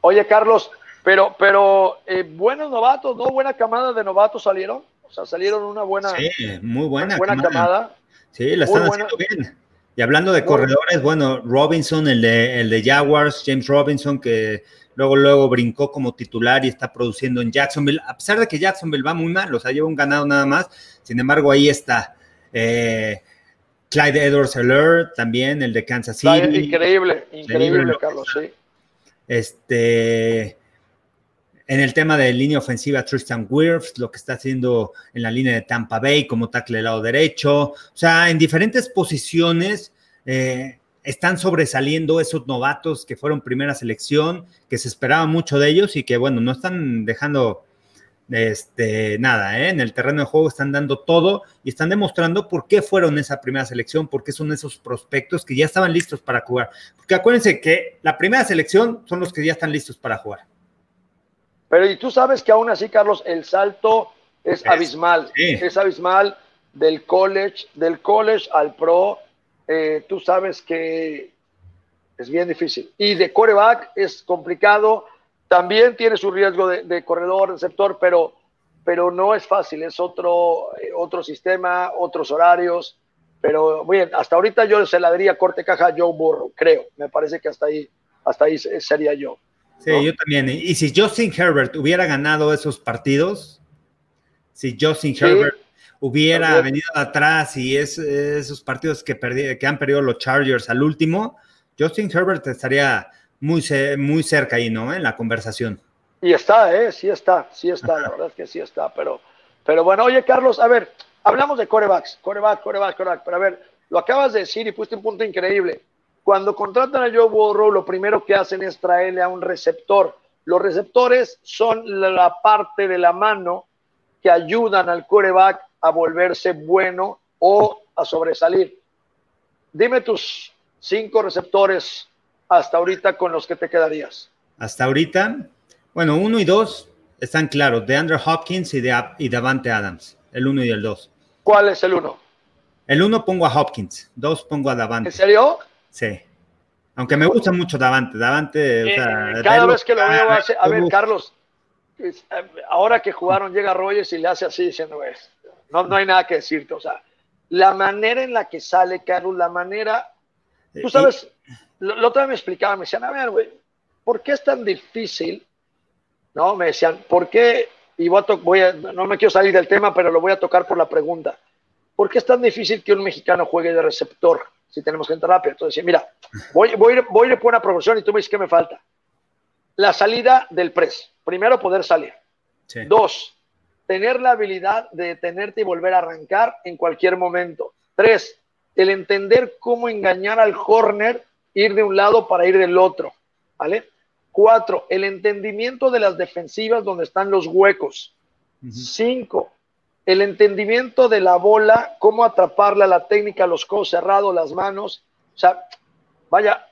Speaker 1: Oye, Carlos, pero, pero eh, buenos novatos, ¿no? Buena camada de novatos salieron. O sea, salieron una buena,
Speaker 2: sí, muy buena, buena camada. Sí, la están haciendo bien. Y hablando de corredores, bueno, Robinson, el de, el de Jaguars, James Robinson, que luego, luego brincó como titular y está produciendo en Jacksonville, a pesar de que Jacksonville va muy mal, o sea, lleva un ganado nada más, sin embargo, ahí está. Eh, Clyde Edwards Heller, también el de Kansas City.
Speaker 1: Increíble, increíble, Carlos, sí.
Speaker 2: Este, en el tema de línea ofensiva, Tristan Wirfs, lo que está haciendo en la línea de Tampa Bay como tackle del lado derecho. O sea, en diferentes posiciones eh, están sobresaliendo esos novatos que fueron primera selección, que se esperaba mucho de ellos y que, bueno, no están dejando este, nada, ¿eh? en el terreno de juego están dando todo y están demostrando por qué fueron esa primera selección, por qué son esos prospectos que ya estaban listos para jugar. Porque acuérdense que la primera selección son los que ya están listos para jugar.
Speaker 1: Pero y tú sabes que aún así, Carlos, el salto es, abismal. Es abismal del college, del college al pro. Eh, tú sabes que es bien difícil. Y de coreback es complicado. También tiene su riesgo de, corredor, receptor, pero, pero no es fácil. Es otro, eh, otro sistema, otros horarios. Pero bien, hasta ahorita yo se la daría corte caja a Joe Burrow, creo. Me parece que hasta ahí, hasta ahí sería yo.
Speaker 2: Sí, yo también. Y si Justin Herbert hubiera ganado esos partidos, si Justin Herbert hubiera venido atrás y es, esos partidos que, que han perdido los Chargers al último, Justin Herbert estaría muy, muy cerca ahí, ¿no? En la conversación.
Speaker 1: Y está, ¿eh? Sí está, sí está, la verdad es que sí está. Pero, pero bueno, oye, Carlos, a ver, hablamos de corebacks, coreback, coreback, coreback, pero a ver, lo acabas de decir y pusiste un punto increíble. Cuando contratan a Joe Burrow, lo primero que hacen es traerle a un receptor. Los receptores son la parte de la mano que ayudan al coreback a volverse bueno o a sobresalir. Dime tus cinco receptores hasta ahorita con los que te quedarías.
Speaker 2: Hasta ahorita, bueno, uno y dos están claros, de Andrew Hopkins y de y Davante Adams, el uno y el dos.
Speaker 1: ¿Cuál es el uno?
Speaker 2: El uno pongo a Hopkins, dos pongo a Davante.
Speaker 1: ¿En serio?
Speaker 2: Sí. Aunque me gusta mucho Davante. Davante, o
Speaker 1: sea, cada vez que lo veo, hace, a ver, Carlos, eh, ahora que jugaron, llega Rogers y le hace así diciendo, es, no, no hay nada que decirte. O sea, la manera en la que sale, Carlos, la manera. Tú sabes, lo, otra vez me explicaban, me decían, a ver, güey, ¿por qué es tan difícil? No, me decían, ¿por qué? Y voy a, voy a, no me quiero salir del tema, pero lo voy a tocar por la pregunta. ¿Por qué es tan difícil que un mexicano juegue de receptor? Si tenemos gente rápida. Entonces, mira, voy, voy, voy a ir por una promoción y tú me dices qué me falta. La salida del press. Primero, poder salir. Dos, tener la habilidad de detenerte y volver a arrancar en cualquier momento. Tres, el entender cómo engañar al corner, ir de un lado para ir del otro. ¿Vale? Cuatro, el entendimiento de las defensivas donde están los huecos. Cinco, el entendimiento de la bola, cómo atraparla, la técnica, los codos cerrados, las manos. O sea, vaya,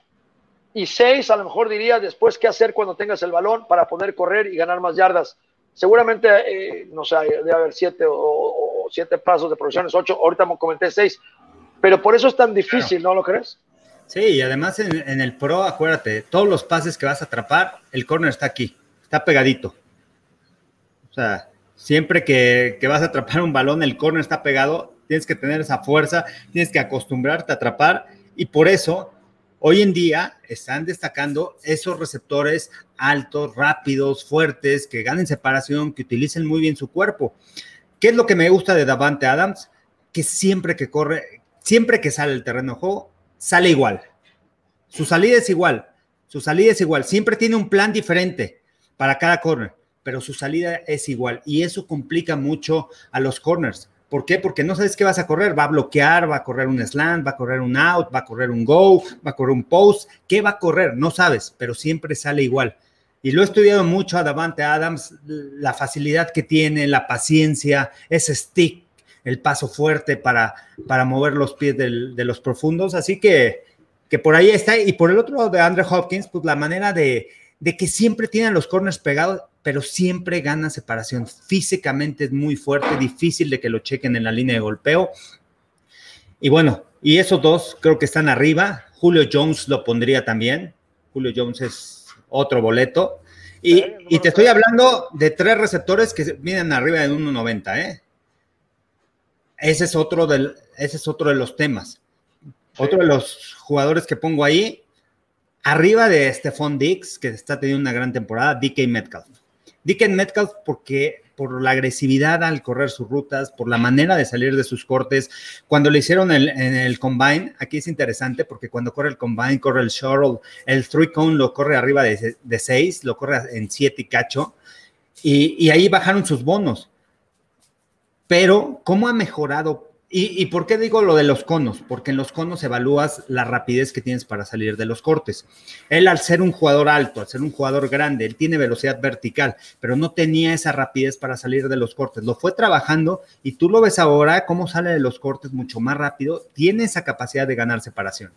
Speaker 1: y seis, a lo mejor diría después qué hacer cuando tengas el balón para poder correr y ganar más yardas. Seguramente, eh, no sé, debe haber siete o, siete pasos de progresiones, ocho, ahorita me comenté seis, pero por eso es tan difícil, ¿no lo crees?
Speaker 2: Sí, y además en, el Pro, acuérdate, todos los pases que vas a atrapar, el corner está aquí, está pegadito. O sea, siempre que, vas a atrapar un balón, el corner está pegado, tienes que tener esa fuerza, tienes que acostumbrarte a atrapar, y por eso hoy en día están destacando esos receptores altos, rápidos, fuertes, que ganen separación, que utilicen muy bien su cuerpo. ¿Qué es lo que me gusta de Davante Adams? Que siempre que corre, siempre que sale el terreno de juego, sale igual. Su salida es igual. Su salida es igual. Siempre tiene un plan diferente para cada corner, pero su salida es igual. Y eso complica mucho a los corners. ¿Por qué? Porque no sabes qué vas a correr. Va a bloquear, va a correr un slant, va a correr un out, va a correr un go, va a correr un post. ¿Qué va a correr? No sabes, pero siempre sale igual. Y lo he estudiado mucho a Davante Adams, la facilidad que tiene, la paciencia, ese stick el paso fuerte para, para mover los pies de los profundos. Así que, que por ahí está. Y por el otro lado de Andre Hopkins, pues la manera de, de que siempre tienen los corners pegados, pero siempre gana separación. Físicamente es muy fuerte, difícil de que lo chequen en la línea de golpeo. Y bueno, y esos dos creo que están arriba. Julio Jones lo pondría también. Julio Jones es otro boleto. Y, y te estoy hablando de tres receptores que vienen arriba de 1.90, ¿eh? ese es otro, del, ese es otro de los temas. Otro de los jugadores que pongo ahí, arriba de Stephon Dix, que está teniendo una gran temporada, DK Metcalf. DK Metcalf porque por la agresividad al correr sus rutas, por la manera de salir de sus cortes. Cuando le hicieron el, en el combine, aquí es interesante porque cuando corre el combine, corre el shuttle, el three cone lo corre arriba de, de seis, lo corre en siete y cacho, y, y ahí bajaron sus bonos pero ¿cómo ha mejorado? ¿Y, por qué digo lo de los conos? Porque en los conos evalúas la rapidez que tienes para salir de los cortes. Él al ser un jugador alto, al ser un jugador grande, él tiene velocidad vertical, pero no tenía esa rapidez para salir de los cortes. Lo fue trabajando y tú lo ves ahora, cómo sale de los cortes mucho más rápido, tiene esa capacidad de ganar separación.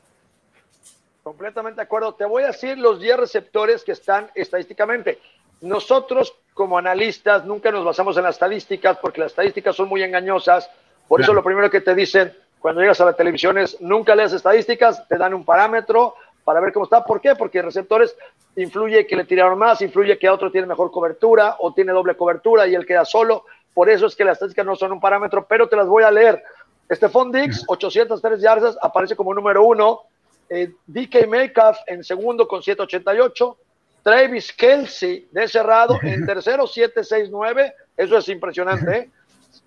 Speaker 1: Completamente de acuerdo. Te voy a decir los 10 receptores que están estadísticamente. Nosotros como analistas nunca nos basamos en las estadísticas porque las estadísticas son muy engañosas. Por eso lo primero que te dicen cuando llegas a la televisión es nunca leas estadísticas, te dan un parámetro para ver cómo está. ¿Por qué? Porque receptores influye que le tiraron más, influye que otro tiene mejor cobertura o tiene doble cobertura y él queda solo. Por eso es que las estadísticas no son un parámetro, pero te las voy a leer. Stephon Dix, 803 yardas, aparece como número uno. Eh, DK Metcalf en segundo con 788. Travis Kelsey de cerrado en [LAUGHS] tercero 769, eso es impresionante. ¿eh?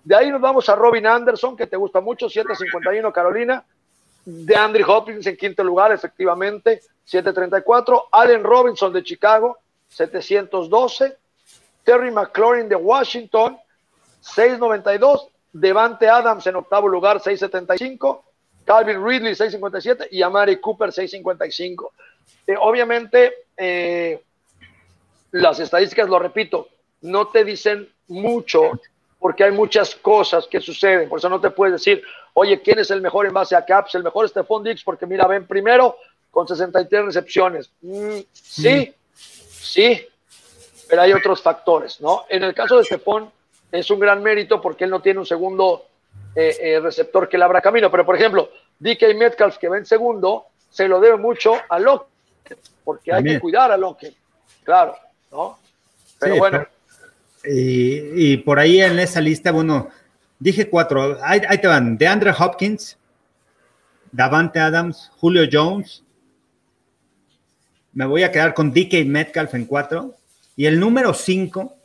Speaker 1: De ahí nos vamos a Robin Anderson, que te gusta mucho, 751 Carolina. De Andrew Hopkins en quinto lugar, efectivamente, 734. Allen Robinson de Chicago, 712. Terry McLaurin de Washington, 692. Devante Adams en octavo lugar, 675. Calvin Ridley, 657. Y Amari Cooper, 655. Eh, obviamente, eh, las estadísticas, lo repito, no te dicen mucho porque hay muchas cosas que suceden. Por eso no te puedes decir, oye, ¿quién es el mejor en base a Caps? El mejor es Stephon Dix porque mira, ven primero con 63 recepciones. Mm, sí, sí, pero hay otros factores, ¿no? En el caso de Stephon es un gran mérito porque él no tiene un segundo eh, receptor que le abra camino. Pero, por ejemplo, DK Metcalf, que va en segundo, se lo debe mucho a Locke porque hay que cuidar a Lockett, claro, ¿no? Pero bueno.
Speaker 2: Y, por ahí en esa lista, bueno, dije cuatro, ahí, te van, de Andre Hopkins, Davante Adams, Julio Jones, me voy a quedar con DK Metcalf en cuatro, y el número cinco,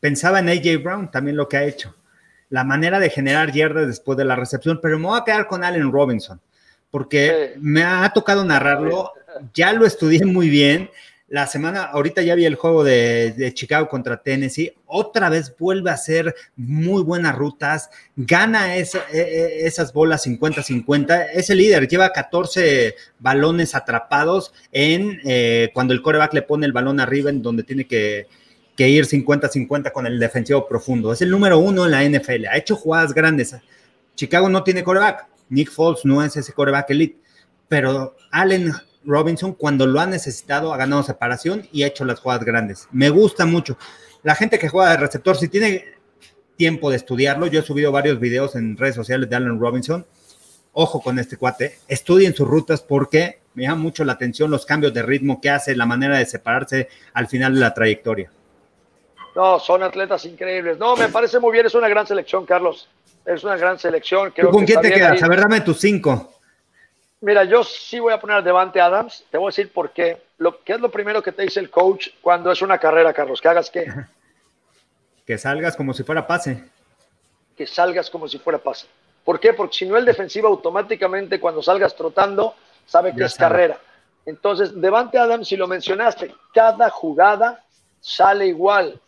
Speaker 2: pensaba en AJ Brown, también lo que ha hecho, la manera de generar yardas después de la recepción, pero me voy a quedar con Allen Robinson, porque me ha tocado narrarlo ya lo estudié muy bien. La semana, ahorita ya vi el juego de, Chicago contra Tennessee. Otra vez vuelve a hacer muy buenas rutas. Gana e, e, esas bolas 50-50. Es el líder. Lleva 14 balones atrapados en eh, cuando el coreback le pone el balón arriba en donde tiene que, que ir 50-50 con el defensivo profundo. Es el número uno en la NFL. Ha hecho jugadas grandes. Chicago no tiene coreback. Nick Foles no es ese coreback elite. Pero Allen Robinson cuando lo ha necesitado ha ganado separación y ha hecho las jugadas grandes. Me gusta mucho. La gente que juega de receptor, si tiene tiempo de estudiarlo. Yo he subido varios videos en redes sociales de Allen Robinson. Ojo con este cuate, estudien sus rutas porque me llama mucho la atención los cambios de ritmo que hace, la manera de separarse al final de la trayectoria.
Speaker 1: No, son atletas increíbles. No, me parece muy bien, es una gran selección, Carlos. Es una gran selección.
Speaker 2: ¿Con quién te quedas? A ver, dame tus cinco.
Speaker 1: Mira, yo sí voy a poner Devante Adams. Te voy a decir por qué. Lo, ¿Qué es lo primero que te dice el coach cuando es una carrera, Carlos? ¿Que hagas qué? [LAUGHS]
Speaker 2: Que salgas como si fuera pase.
Speaker 1: Que salgas como si fuera pase. ¿Por qué? Porque si no, el defensivo automáticamente cuando salgas trotando sabe que es carrera. Entonces, Devante Adams, si lo mencionaste, cada jugada sale igual.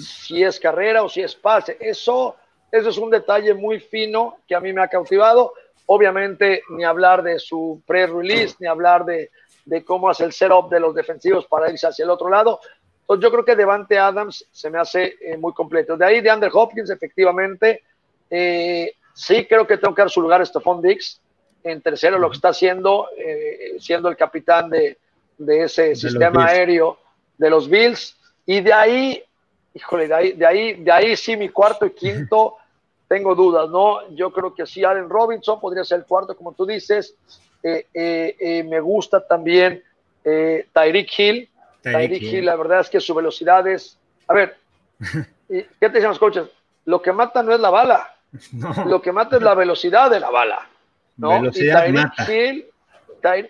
Speaker 1: Si es carrera o si es pase. Eso, eso es un detalle muy fino que a mí me ha cautivado. Obviamente, ni hablar de su pre-release, ni hablar de, de cómo hace el setup de los defensivos para irse hacia el otro lado. Entonces yo creo que Devante Adams se me hace eh, muy completo. De ahí de Andrew Hopkins, efectivamente, eh, sí creo que tengo que dar su lugar a Stephon Diggs. En tercero, lo que está haciendo, eh, siendo el capitán de, de ese sistema aéreo de los Bills. Y de ahí, híjole, de ahí, de ahí, de ahí sí mi cuarto y quinto, tengo dudas, ¿no? Yo creo que sí, Allen Robinson podría ser el cuarto, como tú dices. me gusta también Tyreek Hill Tyreek Hill, la verdad es que su velocidad es. A ver, [LAUGHS] ¿qué te dicen los coches? Lo que mata no es la bala, [LAUGHS] lo que mata es la velocidad de la bala. ¿no?
Speaker 2: Velocidad mata.
Speaker 1: Hill,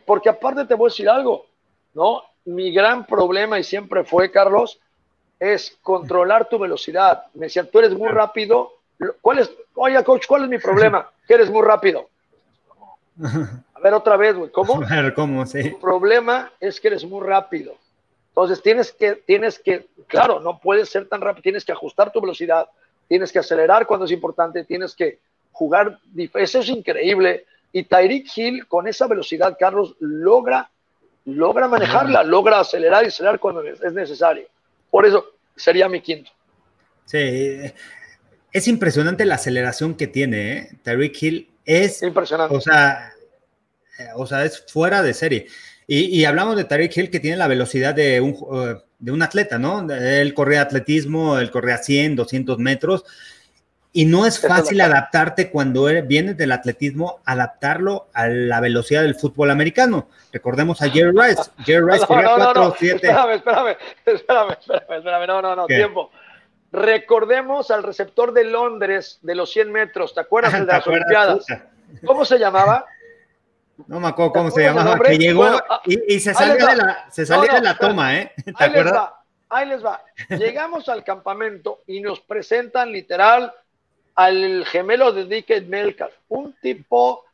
Speaker 1: porque aparte te voy a decir algo, ¿no? Mi gran problema y siempre fue, Carlos, es controlar tu velocidad. Me decían, tú eres muy rápido. ¿Cuál es? Oye, coach, ¿cuál es mi problema? [LAUGHS] Que eres muy rápido. A ver, otra vez, güey, ¿cómo? [LAUGHS]
Speaker 2: A ver, ¿cómo? Sí.
Speaker 1: Tu problema es que eres muy rápido. Entonces tienes que, tienes que, claro, no puedes ser tan rápido, tienes que ajustar tu velocidad, tienes que acelerar cuando es importante, tienes que jugar, eso es increíble. Y Tyreek Hill con esa velocidad, Carlos, logra, logra manejarla, logra acelerar y acelerar cuando es necesario. Por eso sería mi quinto.
Speaker 2: Sí, es impresionante la aceleración que tiene, ¿eh? Tyreek Hill es
Speaker 1: impresionante.
Speaker 2: O sea, o sea, es fuera de serie. Y, hablamos de Tariq Hill que tiene la velocidad de un, uh, de un atleta, ¿no? Él corre atletismo, él corre a 100, 200 metros. Y no es fácil adaptarte cuando vienes del atletismo, adaptarlo a la velocidad del fútbol americano. Recordemos a Jerry Rice. Jerry Rice [LAUGHS] corría 4 7.
Speaker 1: Espérame, [LAUGHS] espérame, espérame, espérame, no, no, no, tiempo. Recordemos al receptor de Londres de los 100 metros, ¿te acuerdas [LAUGHS] de las Olimpiadas? ¿Cómo se llamaba?
Speaker 2: No me acuerdo cómo se llamaba, que llegó ah, y, se salió, de la, se salió de la toma, ¿eh? ¿Te
Speaker 1: ahí Les va, ahí les va. Llegamos al campamento y nos presentan literal al gemelo de Dickens Melcar, un tipo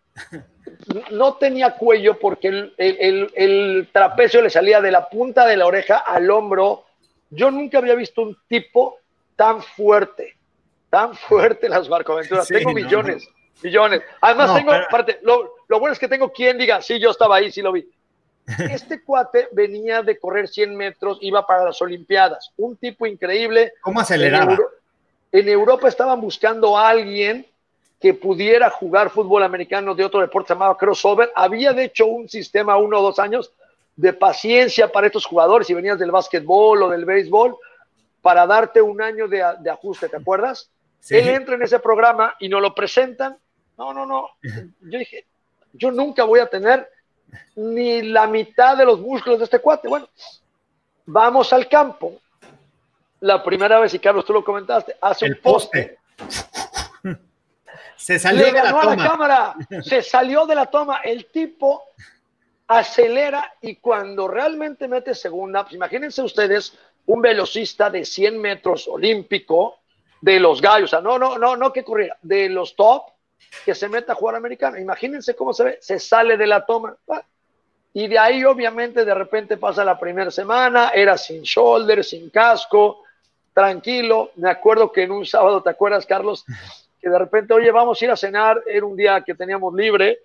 Speaker 1: no tenía cuello porque el, el, el, trapecio le salía de la punta de la oreja al hombro. Yo nunca había visto un tipo tan fuerte, tan fuerte las barcoaventuras. Tengo millones millones. Además, tengo, aparte, lo, bueno es que tengo quien diga, sí, yo estaba ahí, sí lo vi. [LAUGHS] Este cuate venía de correr 100 metros, iba para las Olimpiadas. Un tipo increíble.
Speaker 2: ¿Cómo aceleraba?
Speaker 1: En, Europa estaban buscando a alguien que pudiera jugar fútbol americano de otro deporte llamado crossover. Había de hecho un sistema uno o dos años de paciencia para estos jugadores, si venías del básquetbol o del béisbol, para darte un año de, de ajuste, ¿te acuerdas? Él entra en ese programa y nos lo presentan no, no, no. Yo dije, yo nunca voy a tener ni la mitad de los músculos de este cuate. Bueno, vamos al campo. La primera vez, y Carlos, tú lo comentaste, hace un poste.
Speaker 2: Se salió de la toma.
Speaker 1: la cámara, se salió de la toma. El tipo acelera y cuando realmente mete segunda, pues imagínense ustedes un velocista de 100 metros olímpico de los gallos, o no, no, no, no que corriera, de los top, que se meta a jugar americano. Imagínense cómo se ve, se sale de la toma. Y de ahí, obviamente, de repente pasa la primera semana, era sin shoulder, sin casco, tranquilo. Me acuerdo que en un sábado, ¿te acuerdas, Carlos? Que de repente, oye, vamos a ir a cenar, era un día que teníamos libre.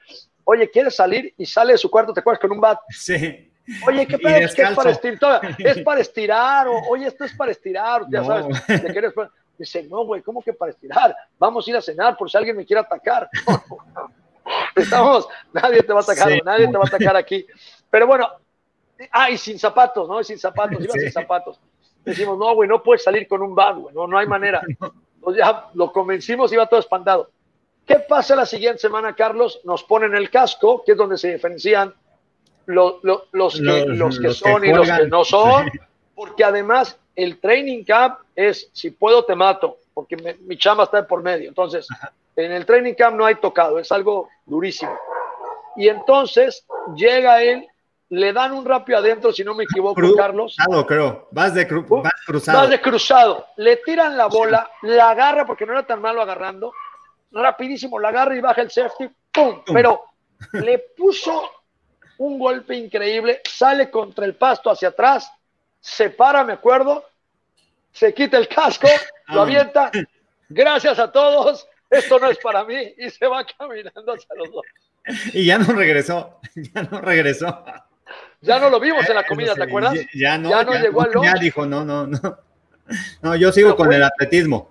Speaker 1: Oye, ¿quieres salir? Y sale de su cuarto, ¿te acuerdas? Con un bat.
Speaker 2: Sí.
Speaker 1: Oye, ¿qué pedo? Es que es para estirar, es para estirar, o oye, esto es para estirar, ya sabes, Dice, no, güey, ¿cómo que para estirar? Vamos a ir a cenar por si alguien me quiere atacar. [LAUGHS] Estamos, nadie te va a atacar, nadie te va a atacar aquí. Pero bueno, ah, y sin zapatos, ¿no? sin zapatos, iba sin zapatos. Decimos, no, güey, no puedes salir con un bag, güey, no, no hay manera. [LAUGHS] Entonces ya lo convencimos iba todo espantado. ¿Qué pasa la siguiente semana, Carlos? Nos ponen el casco, que es donde se diferencian los, los, que, los, que son y los que no son, porque además el training camp es, si puedo te mato, porque mi chamba está por medio. Entonces, en el training camp no hay tocado, es algo durísimo. Y entonces llega él, le dan un rápido adentro, si no me equivoco, Carlos.
Speaker 2: Cruzado, creo. Vas de, vas cruzado.
Speaker 1: Vas de cruzado. Le tiran la bola, la agarra porque no era tan malo agarrando. Rapidísimo, la agarra y baja el safety. ¡Pum! Pero le puso un golpe increíble, sale contra el pasto hacia atrás, se para, me acuerdo, se quita el casco, [LAUGHS] lo avienta. Gracias a todos, esto no es para mí, y se va caminando hacia los dos.
Speaker 2: Y ya no regresó, ya no regresó.
Speaker 1: Ya no lo vimos en la comida, ¿te acuerdas?
Speaker 2: Ya, no, ya no llegó al Ya dijo, no, no, no. No, yo sigo con el atletismo.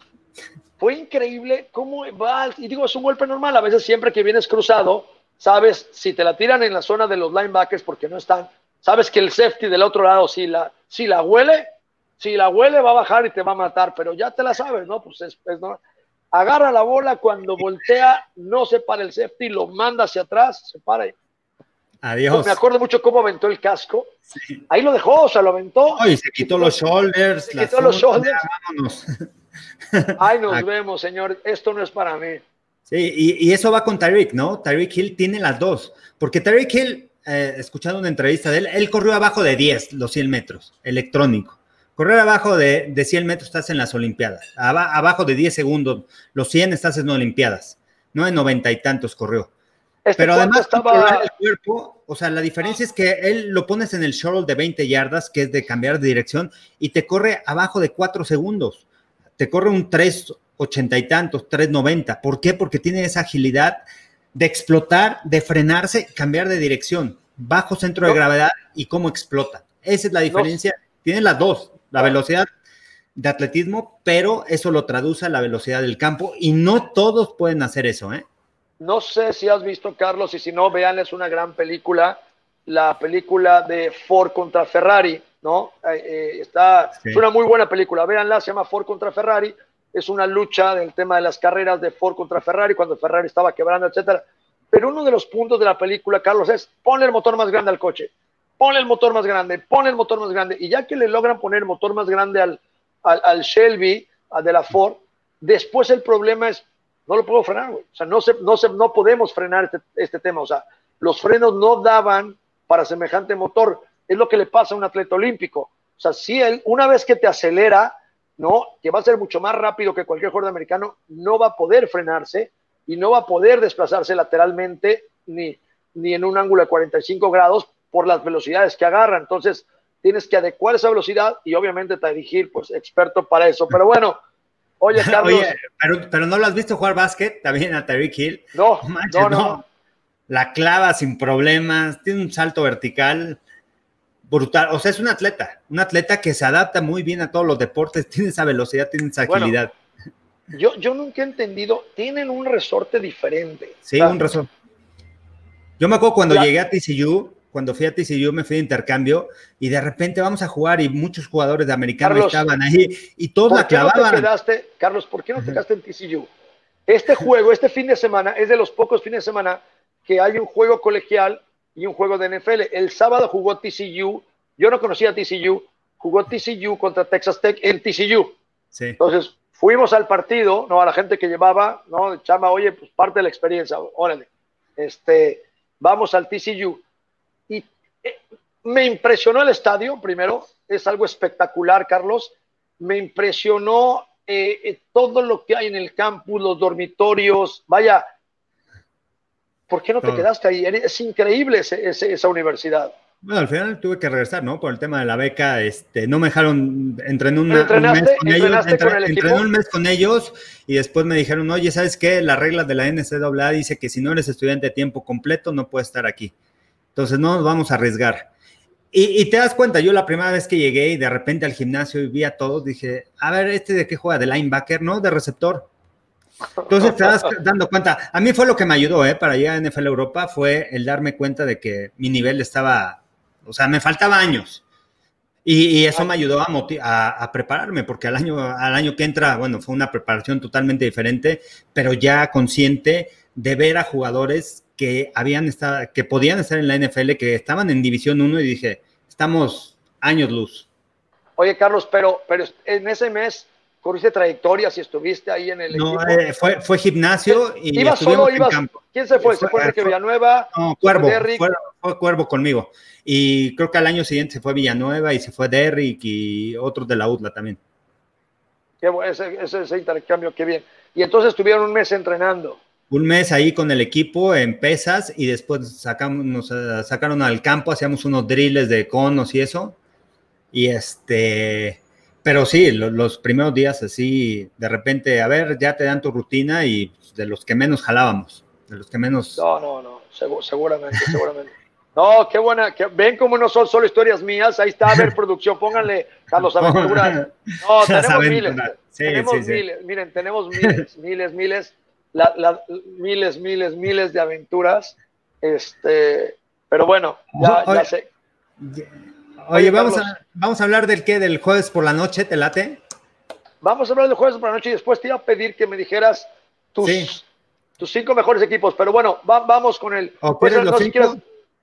Speaker 1: Fue increíble cómo va, y digo, es un golpe normal, a veces siempre que vienes cruzado, sabes, si te la tiran en la zona de los linebackers porque no están, sabes que el safety del otro lado, si la, si la huele, si la huele va a bajar y te va a matar, pero ya te la sabes, ¿no? Pues es, no. Agarra la bola cuando voltea, no se para el safety, lo manda hacia atrás, se para.
Speaker 2: Adiós.
Speaker 1: me acuerdo mucho cómo aventó el casco. Ahí lo dejó, o sea, lo aventó.
Speaker 2: y se quitó los shoulders.
Speaker 1: Se quitó los shoulders. Vámonos. Ay, nos [LAUGHS] vemos, señor. Esto no es para mí.
Speaker 2: Sí, y, eso va con Tyreek, ¿no? Tyreek Hill tiene las dos. Porque Tyreek Hill, eh, escuchando una entrevista de él, él corrió abajo de 10, los 100 metros, electrónico. Correr abajo de, de 100 metros estás en las Olimpiadas. abajo de 10 segundos, los 100 estás en Olimpiadas. No en 90 y tantos corrió. Este Pero además estaba... el cuerpo, o sea, la diferencia es que él lo pones en el shuttle de 20 yardas, que es de cambiar de dirección, y te corre abajo de 4 segundos. Te corre un 3 ochenta y tantos, 390. ¿Por qué? Porque tiene esa agilidad de explotar, de frenarse, cambiar de dirección, bajo centro de gravedad y cómo explota. Esa es la diferencia. Tiene las dos, la velocidad de atletismo, pero eso lo traduce a la velocidad del campo y no todos pueden hacer eso, ¿eh?
Speaker 1: No sé si has visto, Carlos, y si no, vean, es una gran película, la película de Ford contra Ferrari, ¿no? Eh, eh, está, Es una muy buena película, véanla, se llama Ford contra Ferrari, es una lucha del tema de las carreras de Ford contra Ferrari, cuando Ferrari estaba quebrando, etcétera. Pero uno de los puntos de la película, Carlos, es ponle el motor más grande al coche, ponle el motor más grande, ponle el motor más grande. Y ya que le logran poner el motor más grande al, al, Shelby, de la Ford, después el problema es, no lo puedo frenar. O sea, no, se, no, se, no podemos frenar este, este tema. O sea, los frenos no daban para semejante motor. Es lo que le pasa a un atleta olímpico. O sea, si él, una vez que te acelera, ¿no? Que va a ser mucho más rápido que cualquier jugador americano, no va a poder frenarse y no va a poder desplazarse lateralmente ni, ni en un ángulo de 45 grados por las velocidades que agarra. Entonces, tienes que adecuar esa velocidad y obviamente te dirigir, pues, experto para eso. Pero bueno, oye, [LAUGHS] Carlos.
Speaker 2: pero, no lo has visto jugar básquet también a Tyreek Hill.
Speaker 1: No, [LAUGHS] no, no,
Speaker 2: La clava sin problemas, tiene un salto vertical brutal. O sea, es un atleta, un atleta que se adapta muy bien a todos los deportes, [LAUGHS] tiene esa velocidad, tiene esa agilidad.
Speaker 1: yo, yo nunca he entendido, tienen un resorte diferente.
Speaker 2: Sí, un resorte. Yo me acuerdo cuando llegué a TCU, cuando fui a TCU me fui de intercambio y de repente vamos a jugar y muchos jugadores de americanos estaban ahí y todos la clavaban.
Speaker 1: Carlos, ¿por qué no te quedaste en TCU? Este juego, este fin de semana, es de los pocos fines de semana que hay un juego colegial y un juego de NFL. El sábado jugó TCU, yo no conocía TCU, jugó TCU contra Texas Tech en TCU. Sí. Entonces fuimos al partido, no a la gente que llevaba, no, chama, oye, pues parte de la experiencia, órale, este, vamos al TCU. Y eh, me impresionó el estadio, primero, es algo espectacular, Carlos. Me impresionó eh, eh, todo lo que hay en el campus, los dormitorios, vaya, ¿Por qué no te quedaste ahí? Es increíble esa universidad.
Speaker 2: Bueno, al final tuve que regresar, ¿no? Por el tema de la beca, este, no me dejaron, entrené un mes con ellos, entrené, un mes con ellos y después me dijeron, oye, ¿sabes qué? La regla de la NCAA dice que si no eres estudiante a tiempo completo no puedes estar aquí. Entonces no nos vamos a arriesgar. Y, y, te das cuenta, yo la primera vez que llegué y de repente al gimnasio y vi a todos, dije, a ver, ¿este de qué juega? ¿De linebacker? ¿No? ¿De receptor? Entonces te das dando cuenta. A mí fue lo que me ayudó, ¿eh? Para llegar a NFL Europa, fue el darme cuenta de que mi nivel estaba, o sea, me faltaba años. Y, eso me ayudó a, a, prepararme, porque al año, al año que entra, bueno, fue una preparación totalmente diferente, pero ya consciente de ver a jugadores que habían estado, que podían estar en la NFL, que estaban en División 1 y dije, estamos años luz.
Speaker 1: Oye, Carlos, pero, pero en ese mes corriste trayectoria si estuviste ahí en el
Speaker 2: no, eh, fue, fue gimnasio y
Speaker 1: ¿Ibas solo, ibas, ¿Quién se fue? ¿Se fue Enrique Villanueva?
Speaker 2: No, Cuervo, fue, fue, Cuervo conmigo. Y creo que al año siguiente se fue Villanueva y se fue Derrick y otros de la UDLA también.
Speaker 1: Qué bueno, ese, ese, intercambio, qué bien. Y entonces estuvieron un mes entrenando.
Speaker 2: Un mes ahí con el equipo en pesas y después sacamos, nos eh, sacaron al campo, hacíamos unos drills de conos y eso. Y este, pero sí, los, primeros días así, de repente, a ver, ya te dan tu rutina y de los que menos jalábamos, de los que menos...
Speaker 1: No, no, no, seguramente, seguramente. No, qué buena, ven cómo no son solo historias mías, ahí está, a ver, [LAUGHS] producción, pónganle Carlos Aventura. No, tenemos miles, tenemos miles, miren, tenemos miles, [LAUGHS] miles, miles, miles, miles, miles de aventuras, este, pero bueno, ya, ya sé.
Speaker 2: Oye, vamos, a, vamos a hablar del qué, del jueves por la noche, ¿te late?
Speaker 1: Vamos a hablar del jueves por la noche y después te iba a pedir que me dijeras tus, tus cinco mejores equipos. Pero bueno, vamos con el.
Speaker 2: ¿O pues, los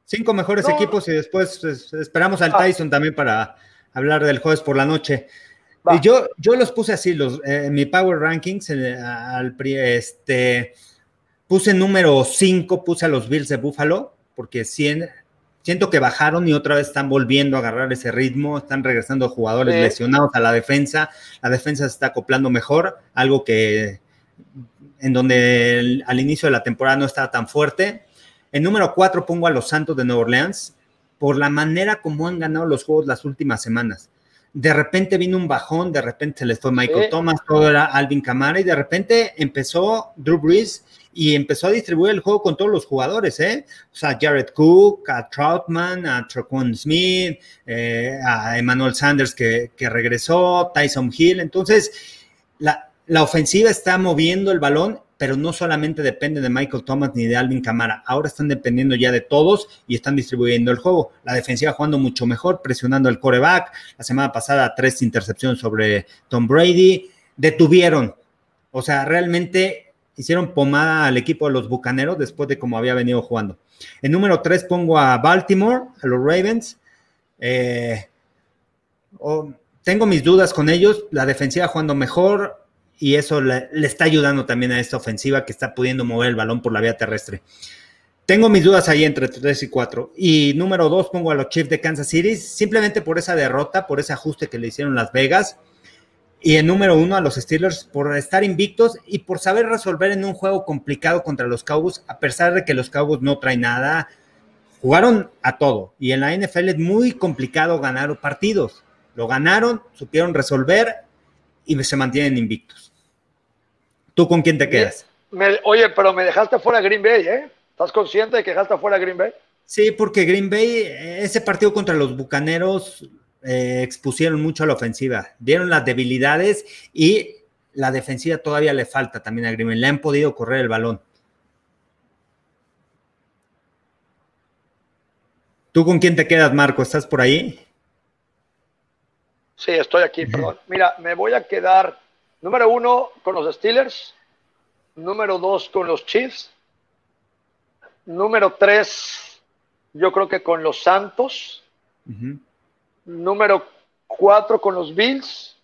Speaker 2: cinco, mejores equipos y después esperamos al ah. Tyson también para hablar del jueves por la noche. Y yo, yo los puse así, los, eh, en mi Power Rankings, al, este, puse número 5, puse a los Bills de Buffalo, porque 100, siento que bajaron y otra vez están volviendo a agarrar ese ritmo, están regresando jugadores lesionados a la defensa, la defensa se está acoplando mejor, algo que en donde al inicio de la temporada no estaba tan fuerte. En número cuatro pongo a los Santos de Nueva Orleans por la manera como han ganado los juegos las últimas semanas. De repente vino un bajón, de repente se les fue Michael Thomas, todo era Alvin Kamara y de repente empezó Drew Brees y empezó a distribuir el juego con todos los jugadores, ¿eh? O sea, Jared Cook, a Troutman, a Traquan Smith, eh, a Emmanuel Sanders que, regresó, Tyson Hill. Entonces, la, ofensiva está moviendo el balón, pero no solamente depende de Michael Thomas ni de Alvin Kamara. Ahora están dependiendo ya de todos y están distribuyendo el juego. La defensiva jugando mucho mejor, presionando el coreback. La semana pasada, tres intercepciones sobre Tom Brady. Detuvieron. O sea, realmente hicieron pomada al equipo de los Bucaneros después de cómo había venido jugando. En número 3 pongo a Baltimore, a los Ravens. Eh, tengo mis dudas con ellos, la defensiva jugando mejor y eso le, está ayudando también a esta ofensiva que está pudiendo mover el balón por la vía terrestre. Tengo mis dudas ahí entre 3 y 4. Y número 2 pongo a los Chiefs de Kansas City, simplemente por esa derrota, por ese ajuste que le hicieron Las Vegas. Y en número uno a los Steelers por estar invictos y por saber resolver en un juego complicado contra los Cowboys, a pesar de que los Cowboys no traen nada. Jugaron a todo. Y en la NFL es muy complicado ganar partidos. Lo ganaron, supieron resolver y se mantienen invictos. ¿Tú con quién te quedas?
Speaker 1: oye, pero me dejaste fuera Green Bay, ¿eh? ¿Estás consciente de que dejaste fuera Green Bay?
Speaker 2: Sí, porque Green Bay, ese partido contra los Bucaneros, eh, expusieron mucho a la ofensiva, dieron las debilidades y la defensiva todavía le falta también a Grimmel, le han podido correr el balón. ¿Tú con quién te quedas, Marco? ¿Estás por ahí?
Speaker 1: Sí, estoy aquí, perdón. Mira, me voy a quedar número uno con los Steelers, número dos con los Chiefs, número tres, yo creo que con los Santos, número 4 con los Bills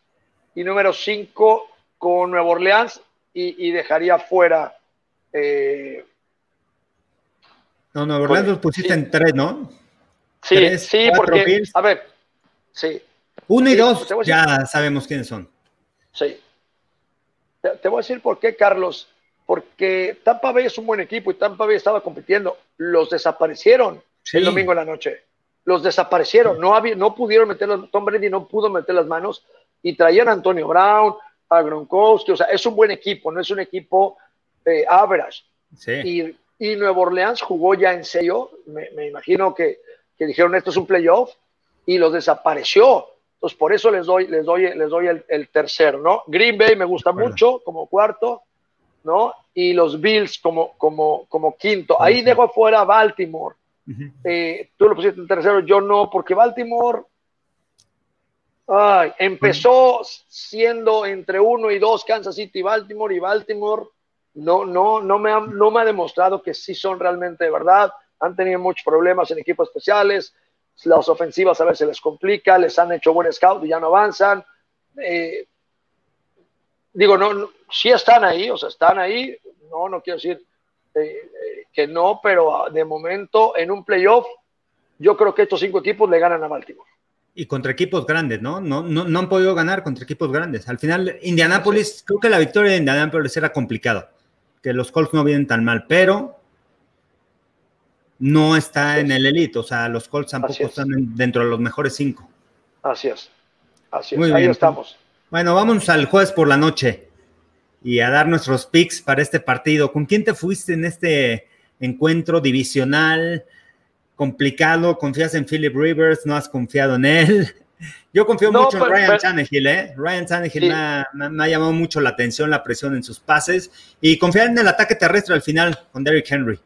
Speaker 1: y número 5 con Nueva Orleans y, dejaría fuera. Eh,
Speaker 2: no, Nueva Orleans los pusiste en 3, ¿no?
Speaker 1: Sí, sí, porque, a ver, sí.
Speaker 2: Uno y dos, ya sabemos quiénes son.
Speaker 1: Sí. Te, voy a decir por qué, Carlos. Porque Tampa Bay es un buen equipo y Tampa Bay estaba compitiendo. Los desaparecieron el domingo en la noche los desaparecieron, no, había, no pudieron meter, Tom Brady no pudo meter las manos y traían a Antonio Brown, a Gronkowski, o sea, es un buen equipo, no es un equipo eh, average. Y, y Nueva Orleans jugó ya en serio, me, imagino que, dijeron esto es un playoff y los desapareció. Entonces, por eso les doy, les doy, les doy el, tercero, ¿no? Green Bay me gusta mucho como cuarto, ¿no? Y los Bills como, como, como quinto. Ahí dejo afuera Baltimore, tú lo pusiste en tercero, yo no, porque Baltimore Ay, empezó siendo entre uno y dos Kansas City y Baltimore y Baltimore no, no, no, me ha, no me ha demostrado que sí son realmente de verdad. Han tenido muchos problemas en equipos especiales. Las ofensivas a veces les complica, les han hecho buen scout y ya no avanzan. Eh, digo, no, sí están ahí, o sea, están ahí. No, no quiero decir eh, que no, pero de momento en un playoff, yo creo que estos cinco equipos le ganan a Baltimore
Speaker 2: y contra equipos grandes, ¿no? No, ¿no? no han podido ganar contra equipos grandes. Al final, Indianápolis, creo que la victoria de Indianápolis era complicado, que los Colts no vienen tan mal, pero no está en el elite, o sea, los Colts tampoco están dentro de los mejores cinco.
Speaker 1: Así es, así es, ahí estamos.
Speaker 2: Bueno, vamos al jueves por la noche y a dar nuestros picks para este partido. ¿Con quién te fuiste en este encuentro divisional? complicado, confías en Philip Rivers, no has confiado en él. [LAUGHS] Yo confío mucho en Ryan Tannehill, ¿eh? Ryan Tannehill me, ha, llamado mucho la atención, la presión en sus pases y confiar en el ataque terrestre al final con Derrick Henry.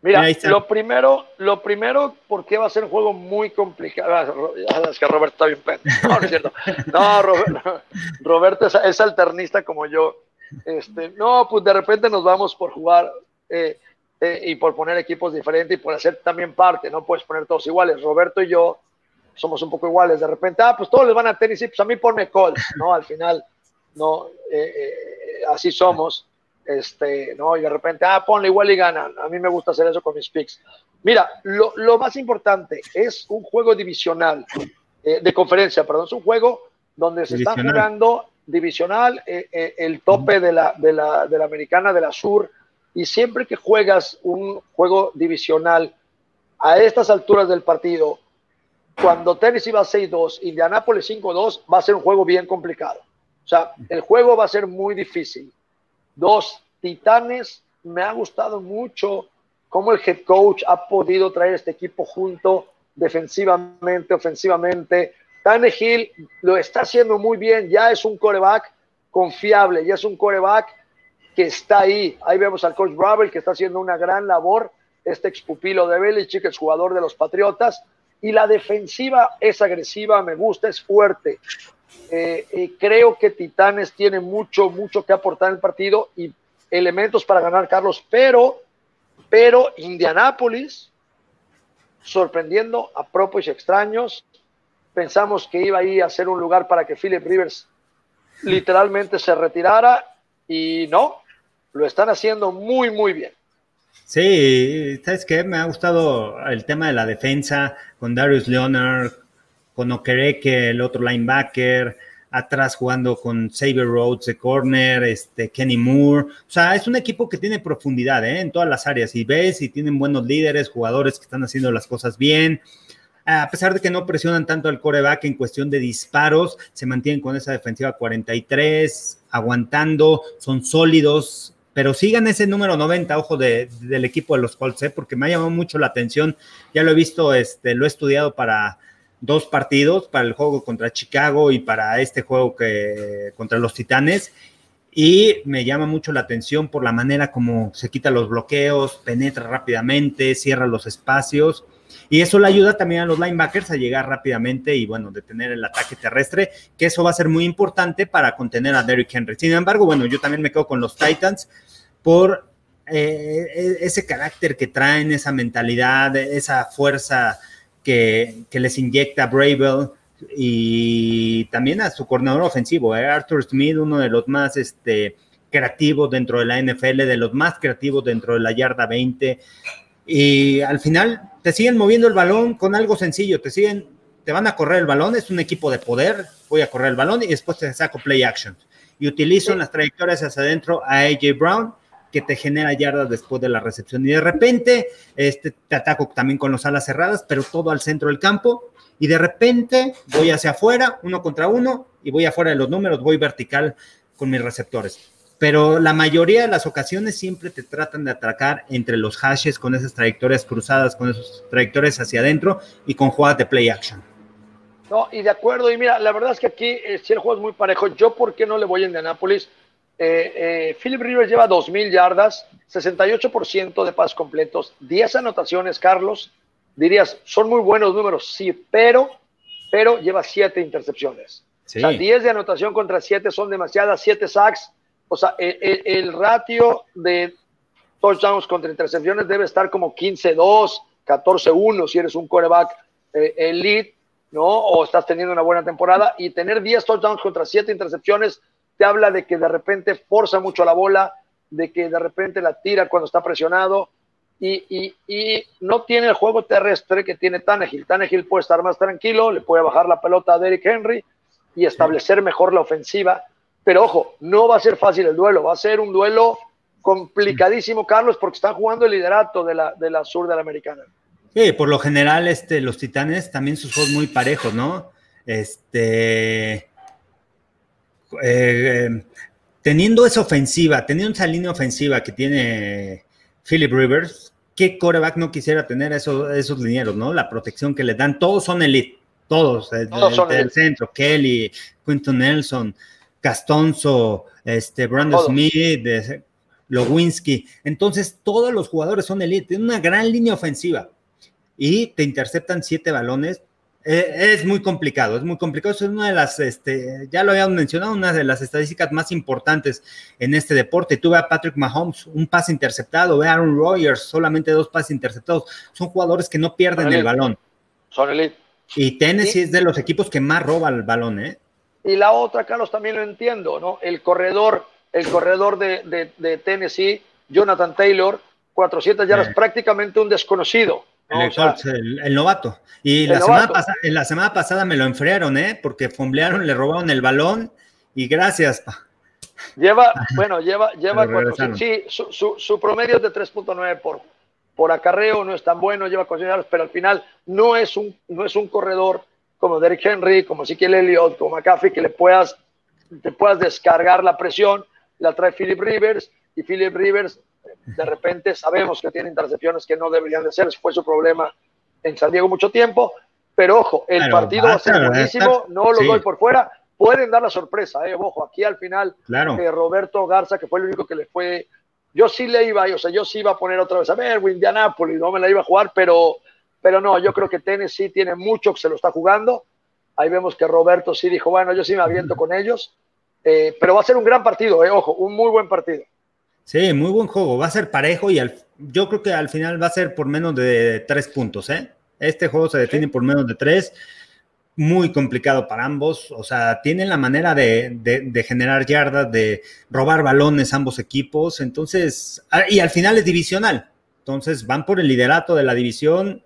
Speaker 1: Mira, lo primero, lo primero, porque va a ser un juego muy complicado. Ah, es que Roberto está bien No, no es cierto. No, Roberto, es, alternista como yo. Este, no, pues de repente nos vamos por jugar. Eh, eh, y por poner equipos diferentes y por hacer también parte, no puedes poner todos iguales. Roberto y yo somos un poco iguales. De repente, ah, pues todos les van a tenis, pues a mí ponme Colts, ¿no? Al final, no, eh, así somos. Este, ¿no? Y de repente, ah, ponle igual y ganan. A mí me gusta hacer eso con mis picks. Mira, lo, lo más importante es un juego divisional, de conferencia, perdón, es un juego donde se está jugando divisional, el tope de la, de la, de la americana de la sur y siempre que juegas un juego divisional a estas alturas del partido, cuando Tennessee va 6-2, Indianapolis 5-2, va a ser un juego bien complicado. O sea, el juego va a ser muy difícil. Dos, Titanes, me ha gustado mucho cómo el head coach ha podido traer este equipo junto defensivamente, ofensivamente. Tannehill lo está haciendo muy bien, ya es un coreback confiable, ya es un coreback que está ahí. Ahí vemos al coach Bravel que está haciendo una gran labor, este expupilo de Belichick, es jugador de los Patriotas, y la defensiva es agresiva, me gusta, es fuerte. Eh, creo que Titanes tiene mucho, mucho que aportar en el partido y elementos para ganar, Carlos, pero, pero Indianápolis, sorprendiendo a propios y extraños, pensamos que iba ahí a ser un lugar para que Philip Rivers literalmente se retirara y no, lo están haciendo muy, muy bien.
Speaker 2: Sí, ¿sabes qué? Me ha gustado el tema de la defensa con Darius Leonard, con Okereke, el otro linebacker, atrás jugando con Xavier Rhodes de corner, este, Kenny Moore. O sea, es un equipo que tiene profundidad ¿eh? en todas las áreas. Y ves, y tienen buenos líderes, jugadores que están haciendo las cosas bien. A pesar de que no presionan tanto al coreback en cuestión de disparos, se mantienen con esa defensiva 43, aguantando, son sólidos, pero sigan ese número 90, ojo, de, del equipo de los Colts, ¿eh? porque me ha llamado mucho la atención. Ya lo he visto, este, lo he estudiado para dos partidos, para el juego contra Chicago y para este juego que, contra los Titanes. Y me llama mucho la atención por la manera como se quita los bloqueos, penetra rápidamente, cierra los espacios. Y eso le ayuda también a los linebackers a llegar rápidamente y, bueno, detener el ataque terrestre, que eso va a ser muy importante para contener a Derrick Henry. Sin embargo, bueno, yo también me quedo con los Titans por eh, e, ese carácter que traen, esa mentalidad, esa fuerza que, les inyecta Bravel y también a su coordinador ofensivo, eh, Arthur Smith, uno de los más este, creativos dentro de la NFL, de los más creativos dentro de la yarda 20. Y al final te siguen moviendo el balón con algo sencillo, te siguen, te van a correr el balón, es un equipo de poder, voy a correr el balón y después te saco play action. Y utilizo en las trayectorias hacia adentro a AJ Brown que te genera yardas después de la recepción. Y de repente este, te ataco también con los alas cerradas, pero todo al centro del campo. Y de repente voy hacia afuera, uno contra uno, y voy afuera de los números, voy vertical con mis receptores. Pero la mayoría de las ocasiones siempre te tratan de atracar entre los hashes con esas trayectorias cruzadas, con esas trayectorias hacia adentro y con jugadas de play action.
Speaker 1: No, y de acuerdo, y mira, la verdad es que aquí eh, si el juego es muy parejo. Yo, ¿por qué no le voy a Indianapolis? Eh, eh, Philip Rivers lleva 2.000 yardas, 68% de pases completos, 10 anotaciones, Carlos. Dirías, son muy buenos números, sí, pero pero lleva siete intercepciones. O sea, 10 de anotación contra 7 son demasiadas, 7 sacks. O sea, el, ratio de touchdowns contra intercepciones debe estar como 15-2, 14-1 si eres un coreback eh, elite, ¿no? O estás teniendo una buena temporada. Y tener 10 touchdowns contra 7 intercepciones te habla de que de repente forza mucho la bola, de que de repente la tira cuando está presionado. Y, y, no tiene el juego terrestre que tiene Tannehill. Tannehill puede estar más tranquilo, le puede bajar la pelota a Derrick Henry y establecer mejor la ofensiva. Pero ojo, no va a ser fácil el duelo, va a ser un duelo complicadísimo, Carlos, porque están jugando el liderato de la, de la sur de la americana.
Speaker 2: Sí, por lo general, este, los titanes también sus juegos muy parejos, ¿no? Este. Eh, teniendo esa ofensiva, teniendo esa línea ofensiva que tiene Philip Rivers, ¿qué coreback no quisiera tener esos, esos linieros, ¿no? La protección que le dan, todos son elite. Todos, del centro, Kelly, Quinton Nelson, Castonzo, este, Brandon Smith, Lowinski. Entonces, todos los jugadores son elite, tienen una gran línea ofensiva y te interceptan siete balones. Eh, es muy complicado, es muy complicado. Es una de las, este, ya lo habíamos mencionado, una de las estadísticas más importantes en este deporte. Tuve a Patrick Mahomes, un pase interceptado, ve a Aaron Rodgers, solamente dos pases interceptados. Son jugadores que no pierden el balón.
Speaker 1: Son elite.
Speaker 2: Y Tennessee es de los equipos que más roba el balón, ¿eh?
Speaker 1: Y la otra, Carlos, también lo entiendo, ¿no? El corredor, el corredor de, de, Tennessee, Jonathan Taylor, 400 yardas, prácticamente un desconocido.
Speaker 2: El, novato. Y la, Semana pasada, en la semana pasada me lo enfriaron, ¿eh? Porque fomblearon, le robaron el balón y gracias.
Speaker 1: Lleva, [LAUGHS] bueno, lleva, lleva sí, su, su, su, promedio es de 3.9 por, por acarreo no es tan bueno, lleva considerables, pero al final no es un, no es un corredor como Derrick Henry, como Ezekiel Elliott, como McCaffrey, que le puedas, te puedas descargar la presión, la trae Philip Rivers, y Philip Rivers, de repente sabemos que tiene intercepciones que no deberían de ser, fue su problema en San Diego mucho tiempo, pero ojo, el partido va a ser buenísimo, no lo doy por fuera, pueden dar la sorpresa, eh, ojo, aquí al final eh, Roberto Garza, que fue el único que le fue yo sí le iba, o sea, yo sí iba a poner otra vez, a ver, Indianapolis, no me la iba a jugar, pero, pero no, yo creo que Tennessee tiene mucho que se lo está jugando. Ahí vemos que Roberto sí dijo, bueno, yo sí me aviento con ellos, eh, pero va a ser un gran partido, eh, ojo, un muy buen partido.
Speaker 2: Sí, muy buen juego, va a ser parejo y yo creo que al final va a ser por menos de tres puntos, ¿eh? Este juego se define por menos de tres muy complicado para ambos. O sea, tienen la manera de, generar yardas, de robar balones ambos equipos. Entonces, ah, y al final es divisional. Entonces, van por el liderato de la división.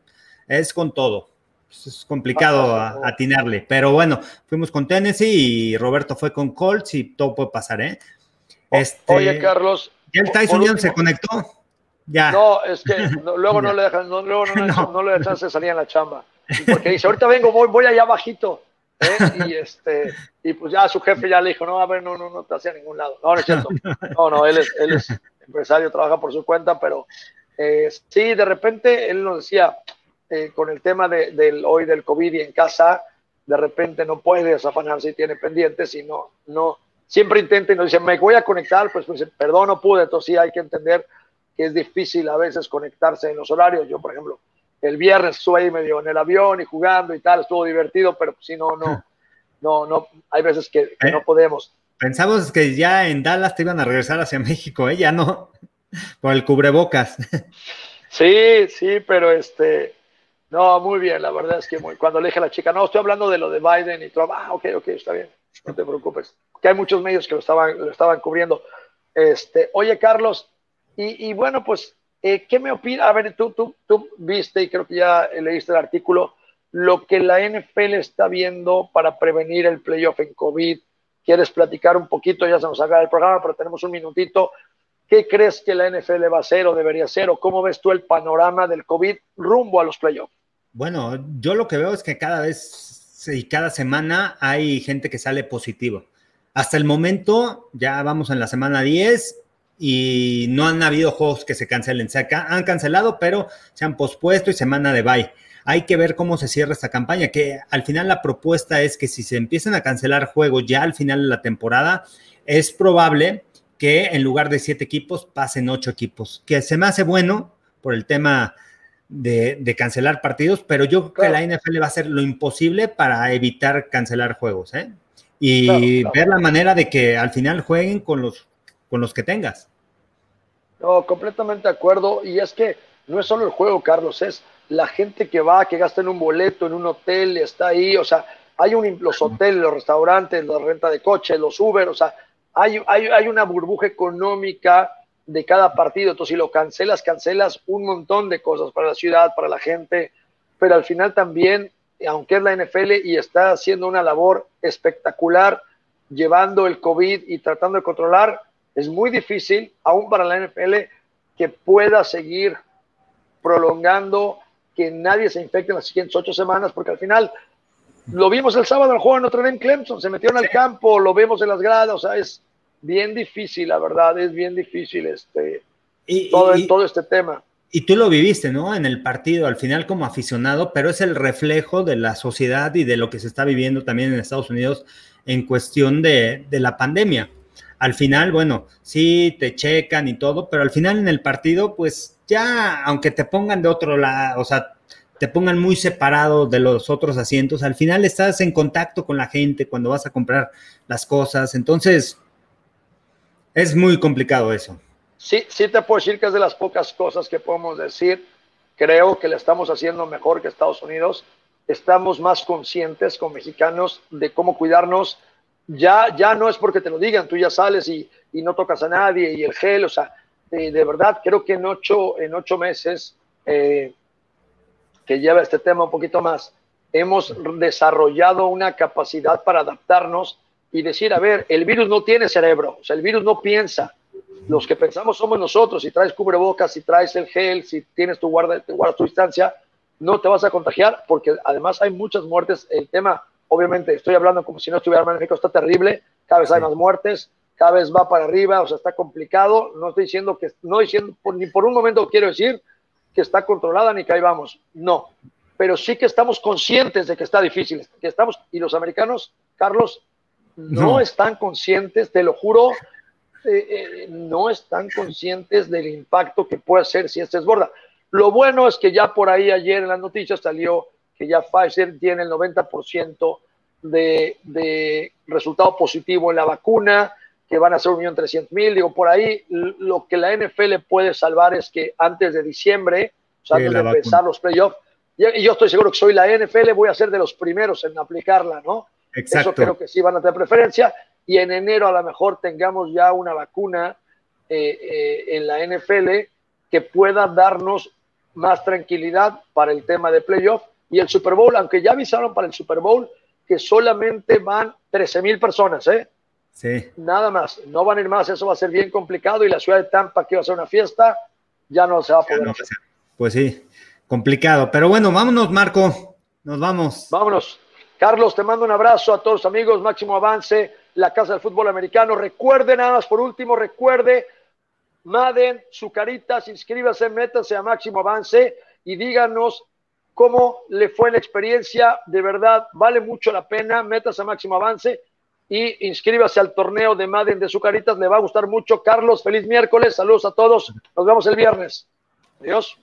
Speaker 2: Es con todo. Es complicado atinarle. Pero bueno, fuimos con Tennessee y Roberto fue con Colts y todo puede pasar, ¿eh?
Speaker 1: Este, Oye, Carlos.
Speaker 2: ¿Ya el Tyson se conectó? Ya.
Speaker 1: No, es que [LAUGHS] luego no le dejan, no, luego no, [LAUGHS] le dejan salir en la chamba porque dice, ahorita vengo, voy, voy allá bajito. ¿eh? Y, este, y pues ya su jefe ya le dijo, no, a ver, no, no, no te hacía a ningún lado. No, no es cierto. [LAUGHS] No, no, él es, él es empresario, trabaja por su cuenta, pero eh, sí, de repente él nos decía, eh, con el tema de, del, hoy del COVID y en casa, de repente no puede desafanarse y tiene pendientes y no, no, siempre intenta y nos dice, me voy a conectar, pues, pues perdón, no pude, entonces sí hay que entender que es difícil a veces conectarse en los horarios. Yo, por ejemplo, el viernes estuve ahí medio en el avión y jugando y tal, estuvo divertido, pero si no, no, [LAUGHS] no, no, hay veces que, no eh, podemos.
Speaker 2: Pensamos que ya en Dallas te iban a regresar hacia México, ¿eh? Ya no, [LAUGHS] por el cubrebocas. [LAUGHS]
Speaker 1: Sí, sí, pero este, no, muy bien, la verdad es que cuando le dije a la chica, no, estoy hablando de lo de Biden y Trump, ah, ok, ok, está bien, no te preocupes, que hay muchos medios que lo estaban, lo estaban cubriendo. Este, oye, Carlos, y, y bueno, pues eh, ¿Qué me opina? A ver, tú, tú, tú viste y creo que ya leíste el artículo, lo que la NFL está viendo para prevenir el playoff en COVID. ¿Quieres platicar un poquito? Ya se nos acaba el programa, pero tenemos un minutito. ¿Qué crees que la NFL va a hacer o debería hacer? ¿O cómo ves tú el panorama del COVID rumbo a los playoffs?
Speaker 2: Bueno, yo lo que veo es que cada vez y cada semana hay gente que sale positivo. Hasta el momento, ya vamos en la semana 10, y no han habido juegos que se cancelen. Se han cancelado, pero se han pospuesto y semana de bye. Hay que ver cómo se cierra esta campaña, que al final la propuesta es que si se empiezan a cancelar juegos ya al final de la temporada, es probable que en lugar de siete equipos pasen ocho equipos, que se me hace bueno por el tema de, cancelar partidos, pero yo creo que la NFL va a hacer lo imposible para evitar cancelar juegos, ¿eh? Y ver la manera de que al final jueguen con los, con los que tengas.
Speaker 1: No, completamente de acuerdo. Y es que no es solo el juego, Carlos, es la gente que va, que gasta en un boleto, en un hotel, está ahí, o sea, hay un, los hoteles, los restaurantes, la renta de coches, los Uber, o sea, hay, hay, hay una burbuja económica de cada partido. Entonces, si lo cancelas, cancelas un montón de cosas para la ciudad, para la gente, pero al final también, aunque es la NFL y está haciendo una labor espectacular, llevando el COVID y tratando de controlar, es muy difícil, aún para la NFL, que pueda seguir prolongando que nadie se infecte en las siguientes ocho semanas, porque al final lo vimos el sábado en el juego en Notre Clemson, se metieron al campo, lo vemos en las gradas, o sea, es, bien difícil, la verdad, es bien difícil este, todo, todo este tema.
Speaker 2: Y tú lo viviste, ¿no? En el partido, al final como aficionado, pero es el reflejo de la sociedad y de lo que se está viviendo también en Estados Unidos en cuestión de, de la pandemia. Al final, bueno, sí, te checan y todo, pero al final en el partido, pues ya, aunque te pongan de otro lado, o sea, te pongan muy separado de los otros asientos, al final estás en contacto con la gente cuando vas a comprar las cosas. Entonces, es muy complicado eso.
Speaker 1: Sí, sí te puedo decir que es de las pocas cosas que podemos decir. Creo que le estamos haciendo mejor que Estados Unidos. Estamos más conscientes con mexicanos de cómo cuidarnos. Ya, ya no es porque te lo digan, tú ya sales y, no tocas a nadie y el gel, o sea, de verdad creo que en ocho, en ocho meses eh, que lleva este tema un poquito más, hemos desarrollado una capacidad para adaptarnos y decir, a ver, el virus no tiene cerebro, o sea, el virus no piensa. Los que pensamos somos nosotros. Si traes cubrebocas, si traes el gel, si tienes tu guarda, te guardas tu distancia, no te vas a contagiar porque además hay muchas muertes. El tema, obviamente, estoy hablando como si no estuviera en México, está terrible. Cada vez hay más muertes, cada vez va para arriba, o sea, está complicado. No estoy diciendo que, no diciendo, ni por un momento quiero decir que está controlada ni que ahí vamos. No, pero sí que estamos conscientes de que está difícil, que estamos, y los americanos, Carlos, no, están conscientes, te lo juro, eh, eh, no están conscientes del impacto que puede hacer si este desborda. Lo bueno es que ya por ahí ayer en las noticias salió que ya Pfizer tiene el 90% de, de, resultado positivo en la vacuna, que van a ser 1.300.000. Digo, por ahí lo que la NFL puede salvar es que antes de diciembre, o sea, antes de empezar los playoffs, y yo estoy seguro que soy la NFL, voy a ser de los primeros en aplicarla, ¿no? Exacto. Eso creo que sí van a tener preferencia. Y en enero a lo mejor tengamos ya una vacuna eh, eh, en la NFL que pueda darnos más tranquilidad para el tema de playoff. Y el Super Bowl, aunque ya avisaron para el Super Bowl que solamente van 13 mil personas, ¿eh? Sí. Nada más, no van a ir más, eso va a ser bien complicado y la ciudad de Tampa, que iba a ser una fiesta, ya no se va a poder hacer.
Speaker 2: Pues sí, complicado. Pero bueno, vámonos, Marco. Nos vamos.
Speaker 1: Vámonos. Carlos, te mando un abrazo a todos los amigos, máximo avance, la Casa del Fútbol Americano. Recuerde nada más, por último, recuerde, Madden, su caritas, inscríbase, métase a máximo avance y díganos cómo le fue la experiencia. De verdad, vale mucho la pena, métase a máximo avance y inscríbase al torneo de Madden de su caritas, le va a gustar mucho. Carlos, feliz miércoles, saludos a todos, nos vemos el viernes. Adiós.